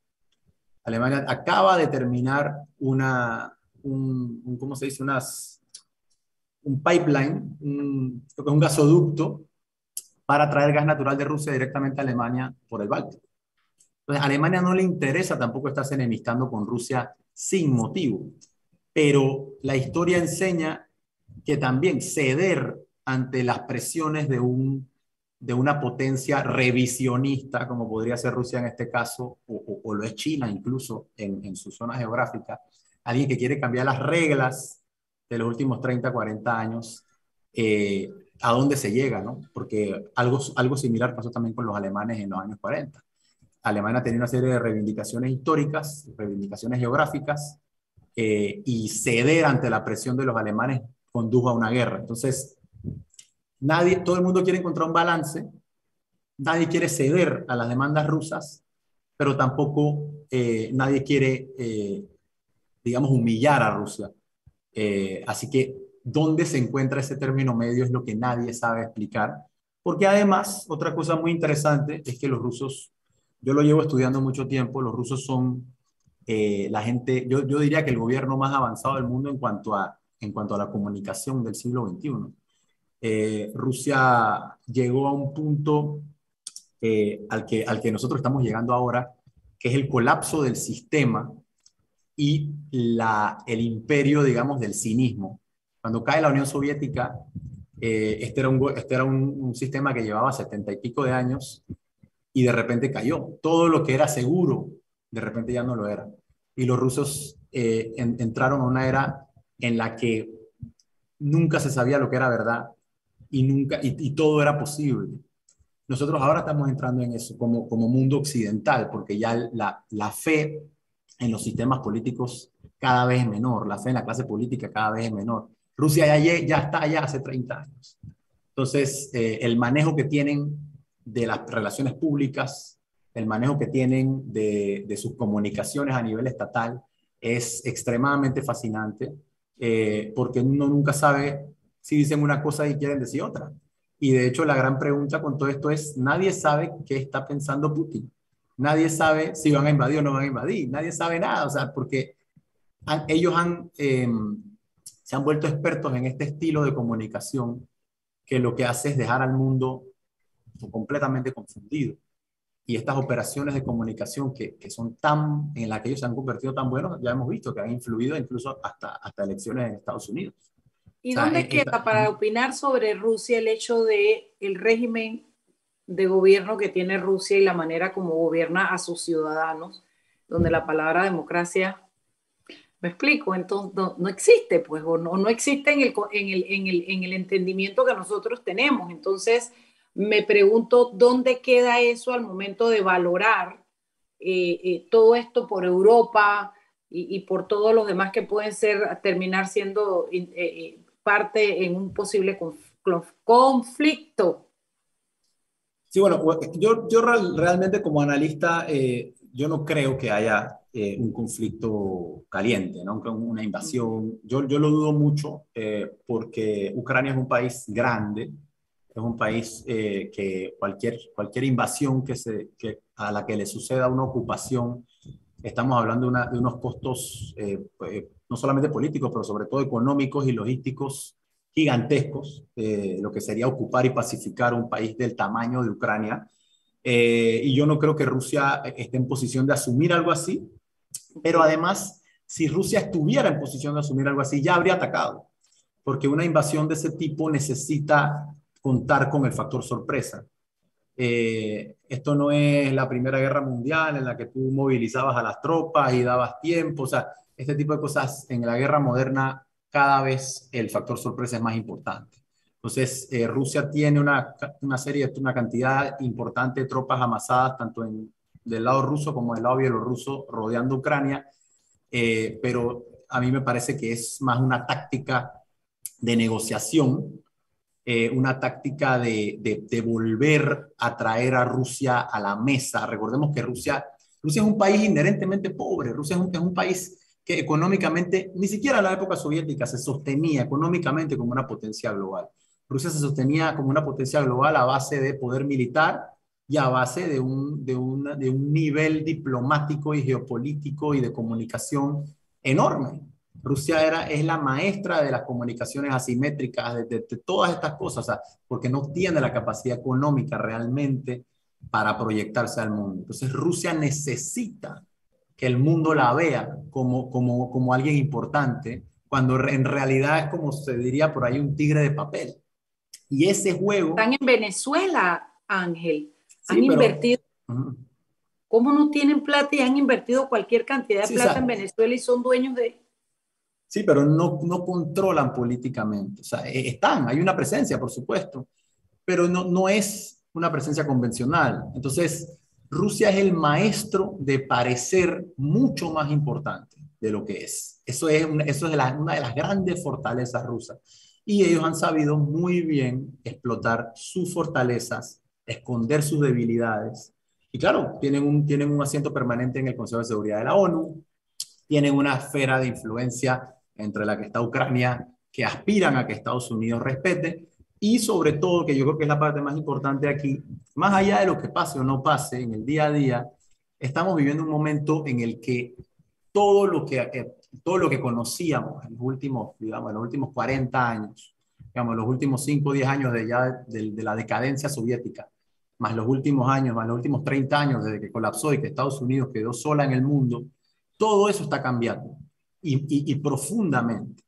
Alemania acaba de terminar una, un, ¿cómo se dice? Unas, un pipeline, un, un gasoducto para traer gas natural de Rusia directamente a Alemania por el Báltico. Entonces, a Alemania no le interesa tampoco estarse enemistando con Rusia sin motivo, pero la historia enseña que también ceder ante las presiones de, un, de una potencia revisionista, como podría ser Rusia en este caso, o, o, lo es China incluso en, en, su zona geográfica, alguien que quiere cambiar las reglas de los últimos 30, 40 años, eh, a dónde se llega, ¿no? Porque algo, algo similar pasó también con los alemanes en los años 40. Alemania tenía una serie de reivindicaciones históricas, reivindicaciones geográficas, eh, y ceder ante la presión de los alemanes condujo a una guerra. Entonces, nadie, todo el mundo quiere encontrar un balance, nadie quiere ceder a las demandas rusas, pero tampoco eh, nadie quiere, eh, digamos, humillar a Rusia. así que dónde se encuentra ese término medio es lo que nadie sabe explicar, porque además, otra cosa muy interesante es que los rusos, yo lo llevo estudiando mucho tiempo, los rusos son eh, la gente, yo, yo, diría que el gobierno más avanzado del mundo en cuanto a, en cuanto a la comunicación del siglo XXI. Eh, Rusia llegó a un punto eh, al, que, al que nosotros estamos llegando ahora, que es el colapso del sistema y la, el imperio, digamos, del cinismo. Cuando cae la Unión Soviética, eh, este era, un, este era un, sistema que llevaba setenta y pico de años y de repente cayó. Todo lo que era seguro, de repente ya no lo era. Y los rusos eh, entraron a una era en la que nunca se sabía lo que era verdad y, nunca, y, todo era posible. Nosotros ahora estamos entrando en eso como, como mundo occidental, porque ya la, la fe en los sistemas políticos cada vez es menor, la fe en la clase política cada vez es menor. Rusia ya, está allá hace 30 años. Entonces, eh, el manejo que tienen de las relaciones públicas, el manejo que tienen de, de sus comunicaciones a nivel estatal es extremadamente fascinante, eh, porque uno nunca sabe si dicen una cosa y quieren decir otra. Y de hecho, la gran pregunta con todo esto es, nadie sabe qué está pensando Putin. Nadie sabe si van a invadir o no van a invadir. Nadie sabe nada, o sea, porque ellos han, em, se han vuelto expertos en este estilo de comunicación que lo que hace es dejar al mundo completamente confundido. Y estas operaciones de comunicación que, que son tan, en las que ellos se han convertido tan buenos, ya hemos visto que han influido incluso hasta, hasta elecciones en Estados Unidos. ¿Y dónde eh, queda para opinar sobre Rusia el hecho de el régimen de gobierno que tiene Rusia y la manera como gobierna a sus ciudadanos, donde la palabra democracia, me explico, entonces no, existe, pues, o no, no existe en el, en, el, en, el, en el entendimiento que nosotros tenemos. Entonces, me pregunto dónde queda eso al momento de valorar eh, eh, todo esto por Europa y, por todos los demás que pueden ser, terminar siendo parte en un posible conflicto. Sí, bueno, yo, yo realmente como analista, eh, yo no creo que haya eh, un conflicto caliente, ¿no? una invasión. Yo, yo lo dudo mucho eh, porque Ucrania es un país grande, es un país que cualquier, cualquier invasión que se, que a la que le suceda una ocupación, estamos hablando de, una, de unos costos pues, no solamente políticos, pero sobre todo económicos y logísticos gigantescos, eh, lo que sería ocupar y pacificar un país del tamaño de Ucrania. Eh, y yo no creo que Rusia esté en posición de asumir algo así, pero además, si Rusia estuviera en posición de asumir algo así, ya habría atacado, porque una invasión de ese tipo necesita contar con el factor sorpresa. Eh, esto no es la Primera Guerra Mundial en la que tú movilizabas a las tropas y dabas tiempo, o sea, este tipo de cosas en la guerra moderna cada vez el factor sorpresa es más importante. Entonces, eh, Rusia tiene una, una, serie, una cantidad importante de tropas amasadas, tanto en, del lado ruso como del lado bielorruso, rodeando Ucrania, eh, pero a mí me parece que es más una táctica de negociación, eh, una táctica de, de, volver a traer a Rusia a la mesa. Recordemos que Rusia, Rusia es un país inherentemente pobre, Rusia es un, es un país que económicamente, ni siquiera en la época soviética se sostenía económicamente como una potencia global. Rusia se sostenía como una potencia global a base de poder militar y a base de un, de de un nivel diplomático y geopolítico y de comunicación enorme. Rusia era, es la maestra de las comunicaciones asimétricas, de, todas estas cosas, porque no tiene la capacidad económica realmente para proyectarse al mundo. Entonces Rusia necesita que el mundo la vea como, como, como alguien importante, cuando en realidad es como se diría por ahí un tigre de papel. Y ese juego... Están en Venezuela, Ángel. han invertido... ¿Cómo no tienen plata y han invertido cualquier cantidad de plata en Venezuela y son dueños de... Sí, pero no, no controlan políticamente. O sea, e, están, hay una presencia, por supuesto, pero no, no es una presencia convencional. Entonces, Rusia es el maestro de parecer mucho más importante de lo que es. Eso es, una, eso es una de las grandes fortalezas rusas. Y ellos han sabido muy bien explotar sus fortalezas, esconder sus debilidades. Y claro, tienen un, tienen un asiento permanente en el Consejo de Seguridad de la ONU, tienen una esfera de influencia entre la que está Ucrania, que aspiran a que Estados Unidos respete, y sobre todo, que yo creo que es la parte más importante aquí, más allá de lo que pase o no pase en el día a día, estamos viviendo un momento en el que todo lo que, todo lo que conocíamos en los últimos, digamos, los últimos 40 años, digamos, los últimos 5 o 10 años de, ya de, la decadencia soviética, más los últimos años, más los últimos 30 años desde que colapsó y que Estados Unidos quedó sola en el mundo, todo eso está cambiando y, y profundamente.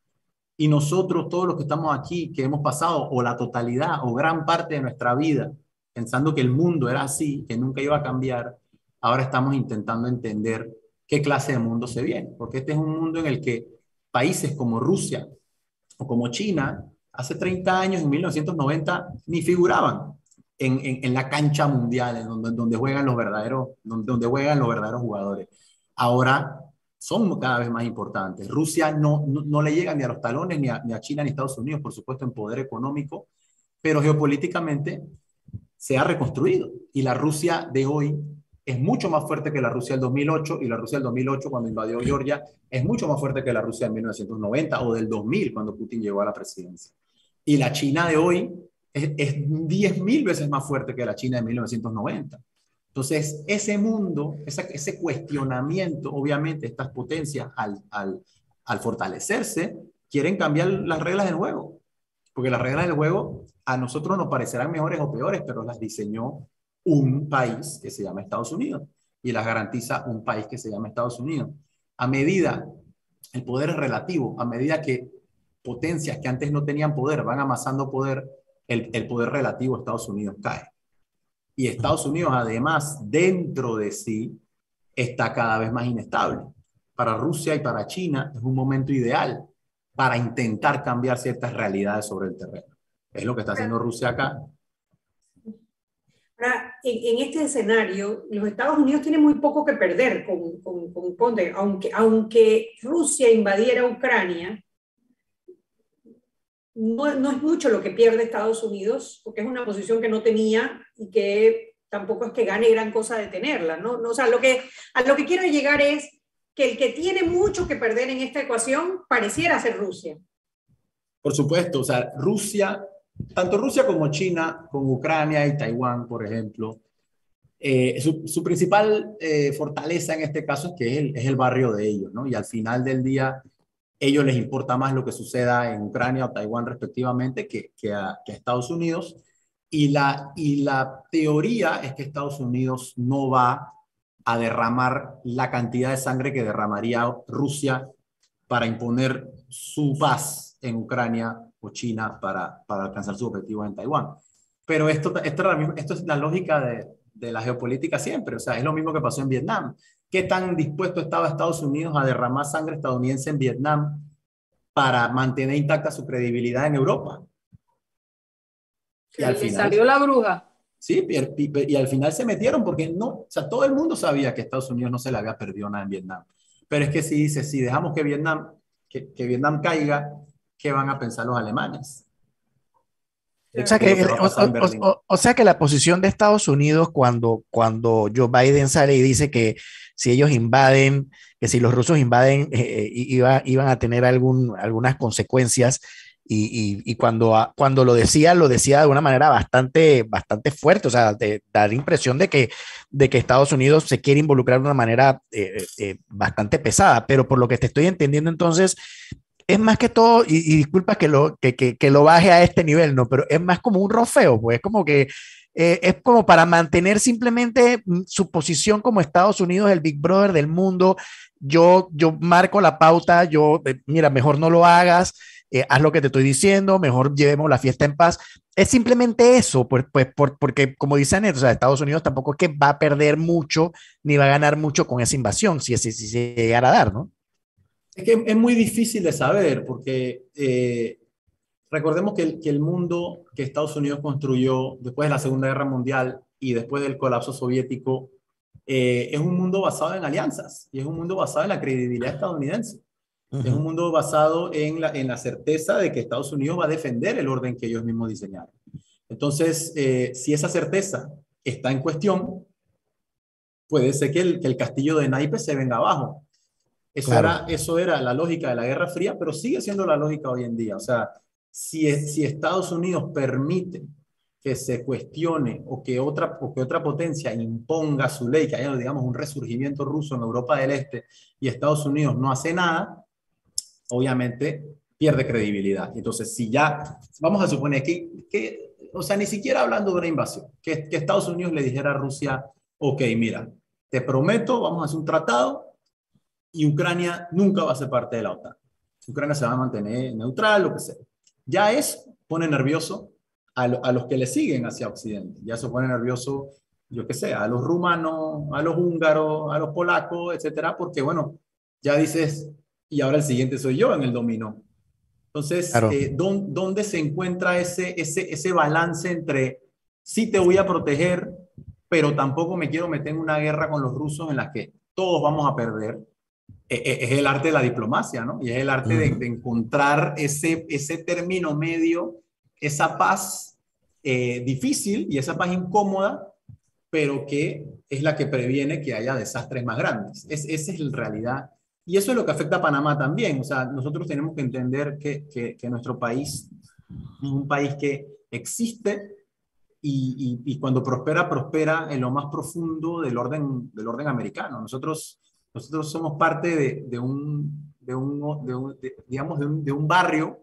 Y nosotros, todos los que estamos aquí, que hemos pasado o la totalidad o gran parte de nuestra vida pensando que el mundo era así, que nunca iba a cambiar, ahora estamos intentando entender qué clase de mundo se viene, porque este es un mundo en el que países como Rusia o como China, hace 30 años, en 1990, ni figuraban en, en, la cancha mundial, en donde, donde, juegan los verdaderos, donde, donde juegan los verdaderos jugadores. Ahora son cada vez más importantes. Rusia no, no, le llega ni a los talones, ni a, ni a, China ni a Estados Unidos, por supuesto, en poder económico, pero geopolíticamente se ha reconstruido. Y la Rusia de hoy es mucho más fuerte que la Rusia del 2008, y la Rusia del 2008, cuando invadió Georgia, es mucho más fuerte que la Rusia de 1990 o del 2000, cuando Putin llegó a la presidencia. Y la China de hoy es, es 10.000 veces más fuerte que la China de 1990. Entonces, ese mundo, ese cuestionamiento, obviamente, estas potencias al, al, al fortalecerse, quieren cambiar las reglas del juego. Porque las reglas del juego a nosotros nos parecerán mejores o peores, pero las diseñó un país que se llama Estados Unidos y las garantiza un país que se llama Estados Unidos. A medida, el poder es relativo, a medida que potencias que antes no tenían poder van amasando poder, el, el poder relativo de Estados Unidos cae. Y Estados Unidos, además, dentro de sí, está cada vez más inestable. Para Rusia y para China es un momento ideal para intentar cambiar ciertas realidades sobre el terreno. Es lo que está haciendo Rusia acá. Ahora, en, este escenario, los Estados Unidos tienen muy poco que perder con, con, con Aunque, aunque Rusia invadiera Ucrania, no, no, es mucho lo que pierde Estados Unidos, porque es una posición que no tenía y que tampoco es que gane gran cosa de tenerla. ¿no? no o sea, lo que, a lo que quiero llegar es que el que tiene mucho que perder en esta ecuación pareciera ser Rusia. Por supuesto, o sea, Rusia, tanto Rusia como China, con Ucrania y Taiwán, por ejemplo, eh, su, principal eh, fortaleza en este caso es que es el, es el barrio de ellos, ¿no? Y al final del día ellos les importa más lo que suceda en Ucrania o Taiwán respectivamente que, a, que Estados Unidos. Y la, y la teoría es que Estados Unidos no va a derramar la cantidad de sangre que derramaría Rusia para imponer su paz en Ucrania o China para, para alcanzar su objetivo en Taiwán. Pero esto, esto, esto es la lógica de, de la geopolítica siempre, o sea, es lo mismo que pasó en Vietnam qué tan dispuesto estaba Estados Unidos a derramar sangre estadounidense en Vietnam para mantener intacta su credibilidad en Europa. Y al final salió la bruja. Sí, y, al final se metieron porque no, o sea, todo el mundo sabía que Estados Unidos no se le había perdido nada en Vietnam. Pero es que si dice, si dejamos que Vietnam, que, que Vietnam caiga, ¿qué van a pensar los alemanes? O sea, que, o, sea que la posición de Estados Unidos cuando, cuando Joe Biden sale y dice que si ellos invaden, que si los rusos invaden, eh, eh iba, iban a tener algún, algunas consecuencias. Y, y, cuando, cuando lo decía, lo decía de una manera bastante, bastante fuerte, o sea, de, dar impresión de que, de que Estados Unidos se quiere involucrar de una manera eh, eh, bastante pesada, pero por lo que te estoy entendiendo entonces, es más que todo, y, disculpa que lo, que, que, lo baje a este nivel, ¿no? Pero es más como un rofeo, pues es como que eh, es como para mantener simplemente mm, su posición como Estados Unidos, el Big Brother del mundo. Yo, yo marco la pauta, yo, eh, mira, mejor no lo hagas, eh, haz lo que te estoy diciendo, mejor llevemos la fiesta en paz. Es simplemente eso, pues, pues por, porque como dice Anet, o Estados Unidos tampoco es que va a perder mucho ni va a ganar mucho con esa invasión, si, si, si se llegara a dar, ¿no? Es que es muy difícil de saber porque eh, recordemos que el, que el, mundo que Estados Unidos construyó después de la Segunda Guerra Mundial y después del colapso soviético eh, es un mundo basado en alianzas y es un mundo basado en la credibilidad estadounidense. Uh -huh. Es un mundo basado en la, en la certeza de que Estados Unidos va a defender el orden que ellos mismos diseñaron. Entonces, eh, si esa certeza está en cuestión, puede ser que el, que el castillo de naipes se venga abajo. Eso, era, eso era la lógica de la Guerra Fría, pero sigue siendo la lógica hoy en día. O sea, si, si Estados Unidos permite que se cuestione o que, otra, que otra potencia imponga su ley, que haya, digamos, un resurgimiento ruso en Europa del Este y Estados Unidos no hace nada, obviamente pierde credibilidad. Entonces, si ya, vamos a suponer que, que o sea, ni siquiera hablando de una invasión, que, que Estados Unidos le dijera a Rusia, ok, mira, te prometo, vamos a hacer un tratado, y Ucrania nunca va a ser parte de la OTAN. Ucrania se va a mantener neutral, lo que sea. Ya eso pone nervioso a, lo, a los que le siguen hacia Occidente. Ya se pone nervioso, yo qué sé, a los rumanos, a los húngaros, a los polacos, etcétera, porque bueno, ya dices, y ahora el siguiente soy yo en el dominó. Entonces, claro. eh, ¿dónde se encuentra ese, ese, ese balance entre sí te voy a proteger, pero tampoco me quiero meter en una guerra con los rusos en la que todos vamos a perder? E, e, es el arte de la diplomacia, ¿no? Y es el arte de, de encontrar ese, ese término medio, esa paz eh, difícil y esa paz incómoda, pero que es la que previene que haya desastres más grandes. Es, esa es la realidad. Y eso es lo que afecta a Panamá también. O sea, nosotros tenemos que entender que, que, que nuestro país es un país que existe y, y, y, cuando prospera, prospera en lo más profundo del orden, del orden americano. Nosotros nosotros somos parte de, de, un, de un, de un digamos, un, de un barrio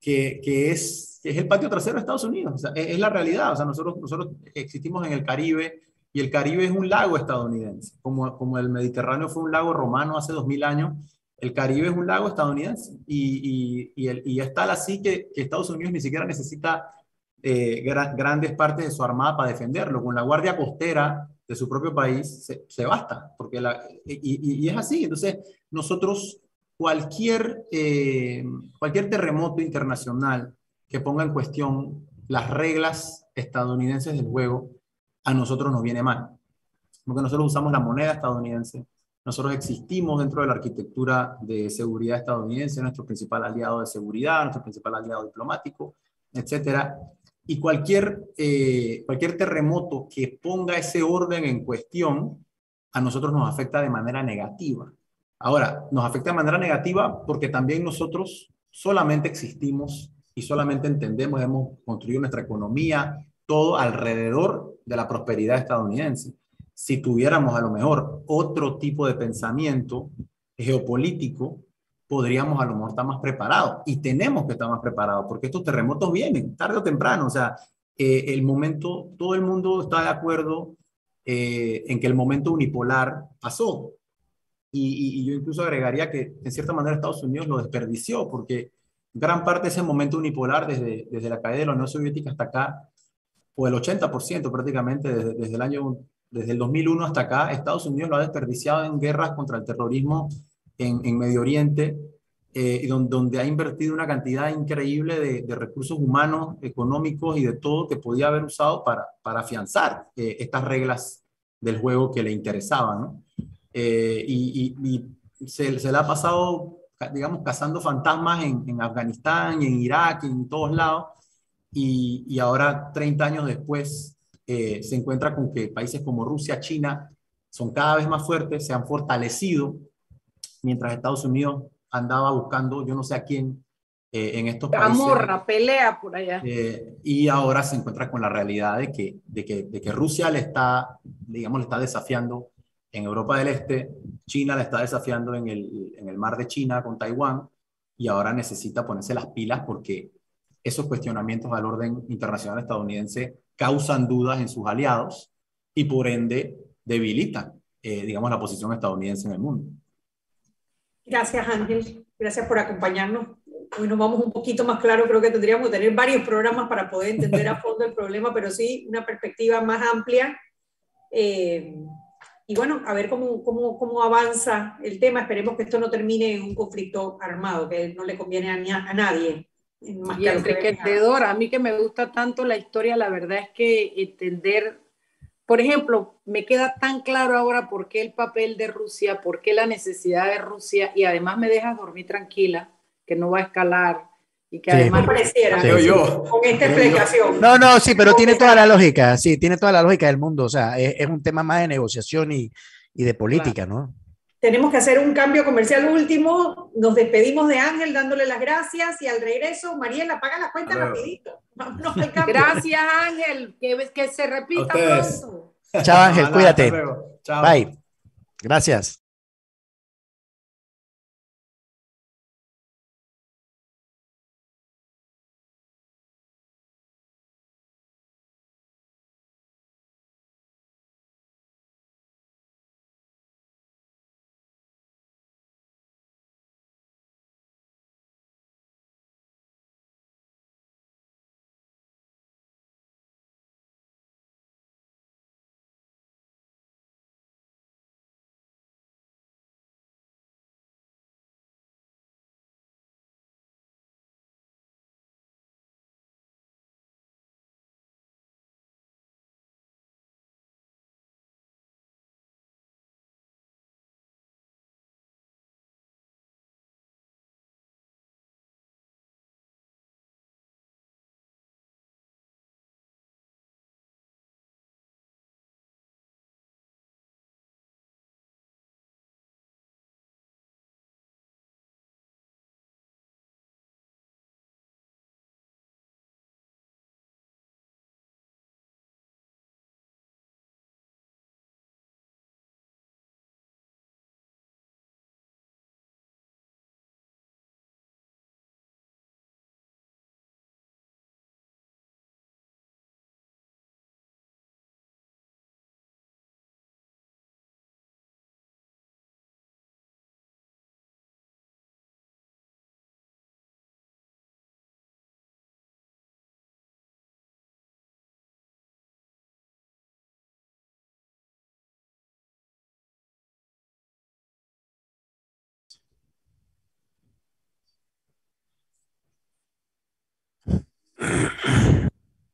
que, que, es, que es el patio trasero de Estados Unidos. O sea, es, es, la realidad. O sea, nosotros, nosotros existimos en el Caribe y el Caribe es un lago estadounidense. Como, como el Mediterráneo fue un lago romano hace dos mil años, el Caribe es un lago estadounidense. Y, y, y, el, y es tal así que, que, Estados Unidos ni siquiera necesita eh, gra grandes partes de su armada para defenderlo. Con la Guardia Costera de su propio país se, basta. Porque la, y, y, es así. Entonces, nosotros, cualquier, eh, cualquier terremoto internacional que ponga en cuestión las reglas estadounidenses del juego, a nosotros nos viene mal. Porque nosotros usamos la moneda estadounidense, nosotros existimos dentro de la arquitectura de seguridad estadounidense, nuestro principal aliado de seguridad, nuestro principal aliado diplomático, etcétera. Y cualquier, eh, cualquier terremoto que ponga ese orden en cuestión, a nosotros nos afecta de manera negativa. Ahora, nos afecta de manera negativa porque también nosotros solamente existimos y solamente entendemos, hemos construido nuestra economía, todo alrededor de la prosperidad estadounidense. Si tuviéramos a lo mejor otro tipo de pensamiento geopolítico, podríamos a lo mejor estar más preparados y tenemos que estar más preparados porque estos terremotos vienen tarde o temprano. O sea, eh, el momento, todo el mundo está de acuerdo eh, en que el momento unipolar pasó. Y, y, yo incluso agregaría que en cierta manera Estados Unidos lo desperdició porque gran parte de ese momento unipolar desde, desde la caída de la Unión Soviética hasta acá, o el 80% prácticamente desde, desde, el año, desde el 2001 hasta acá, Estados Unidos lo ha desperdiciado en guerras contra el terrorismo en, en Medio Oriente, eh, donde, donde, ha invertido una cantidad increíble de, de, recursos humanos, económicos y de todo que podía haber usado para, para afianzar eh, estas reglas del juego que le interesaban. ¿no? Eh, y, y, y se, se le ha pasado digamos, cazando fantasmas en, en Afganistán, en Irak, en todos lados, y, y ahora, 30 años después, eh, se encuentra con que países como Rusia, China, son cada vez más fuertes, se han fortalecido, mientras Estados Unidos andaba buscando, yo no sé a quién, eh, en estos países. Amorra, pelea por allá. Eh, y ahora se encuentra con la realidad de que, de que, de que Rusia le está, digamos, le está desafiando en Europa del Este, China la está desafiando en el, en el mar de China con Taiwán y ahora necesita ponerse las pilas porque esos cuestionamientos al orden internacional estadounidense causan dudas en sus aliados y por ende debilitan, eh, digamos, la posición estadounidense en el mundo. Gracias, Ángel. Gracias por acompañarnos. Hoy nos vamos un poquito más claro. Creo que tendríamos que tener varios programas para poder entender a fondo el problema, pero sí una perspectiva más amplia. Eh, y bueno, a ver cómo, cómo, cómo, avanza el tema. Esperemos que esto no termine en un conflicto armado, que no le conviene a, a nadie. Más y enriquecedor, a mí que me gusta tanto la historia, la verdad es que entender, por ejemplo, me queda tan claro ahora por qué el papel de Rusia, por qué la necesidad de Rusia, y además me deja dormir tranquila, que no va a escalar, y que sí. además pareciera sí. yo. con esta explicación. No, no, sí, pero tiene toda la lógica, sí, tiene toda la lógica del mundo, o sea, es, es un tema más de negociación y, y de política, claro. ¿no? Tenemos que hacer un cambio comercial último, nos despedimos de Ángel dándole las gracias y al regreso, Mariela, paga la cuenta rapidito. Vámonos al cambio. Gracias Ángel, que, que se repita pronto. Chao Ángel, cuídate. Chao. Bye. Gracias.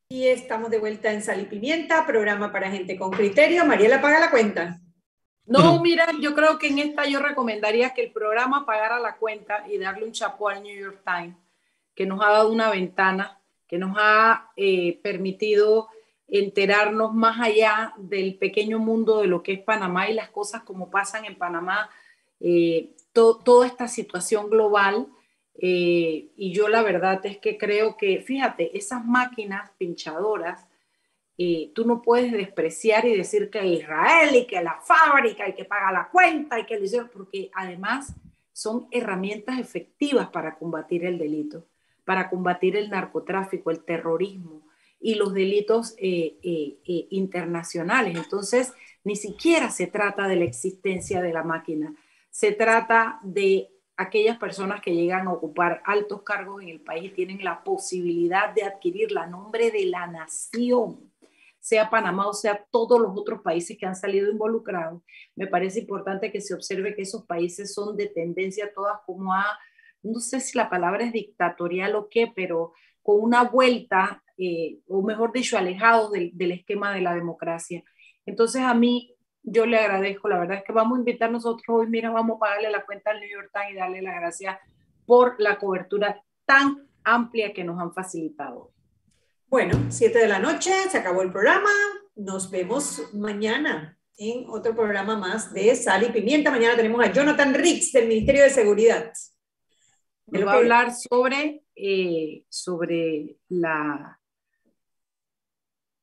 Y estamos de vuelta en Sal y Pimienta, programa para gente con criterio. Mariela, paga la cuenta. No, mira, yo creo que en esta yo recomendaría que el programa pagara la cuenta y darle un chapó al New York Times, que nos ha dado una ventana, que nos ha eh, permitido enterarnos más allá del pequeño mundo de lo que es Panamá y las cosas como pasan en Panamá, eh, toda esta situación global. Eh, y yo la verdad es que creo que, fíjate, esas máquinas pinchadoras, eh, tú no puedes despreciar y decir que Israel y que la fábrica y que paga la cuenta y que el porque además son herramientas efectivas para combatir el delito, para combatir el narcotráfico, el terrorismo, y los delitos eh, eh, internacionales. Entonces, ni siquiera se trata de la existencia de la máquina, se trata de aquellas personas que llegan a ocupar altos cargos en el país tienen la posibilidad de adquirir la nombre de la nación, sea Panamá o sea todos los otros países que han salido involucrados. Me parece importante que se observe que esos países son de tendencia todas como a, no sé si la palabra es dictatorial o qué, pero con una vuelta eh, o mejor dicho, alejados del, del, esquema de la democracia. Entonces a mí, yo le agradezco, la verdad es que vamos a invitar nosotros hoy, mira, vamos a pagarle la cuenta al New York Times y darle las gracias por la cobertura tan amplia que nos han facilitado. Bueno, siete de la noche, se acabó el programa, nos vemos mañana en otro programa más de Sal y Pimienta. Mañana tenemos a Jonathan Ricks del Ministerio de Seguridad. Él va a hablar sobre, eh, sobre la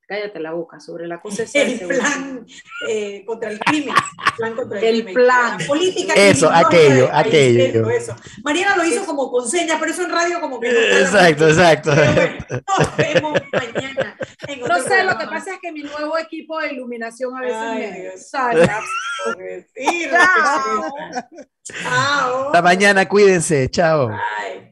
cállate la boca, sobre la cosa El plan eh, contra el crimen. El plan contra el, el crimen. plan. La política Eso, aquello, aquello. Eso. Mariana lo hizo como con señas, pero eso en radio como que no Exacto, exacto. Bueno, nos vemos mañana. No sé, lo que pasa es que mi nuevo equipo de iluminación a veces Ay, me Dios. Chao. Chao. Hasta mañana, cuídense. Chao. Bye.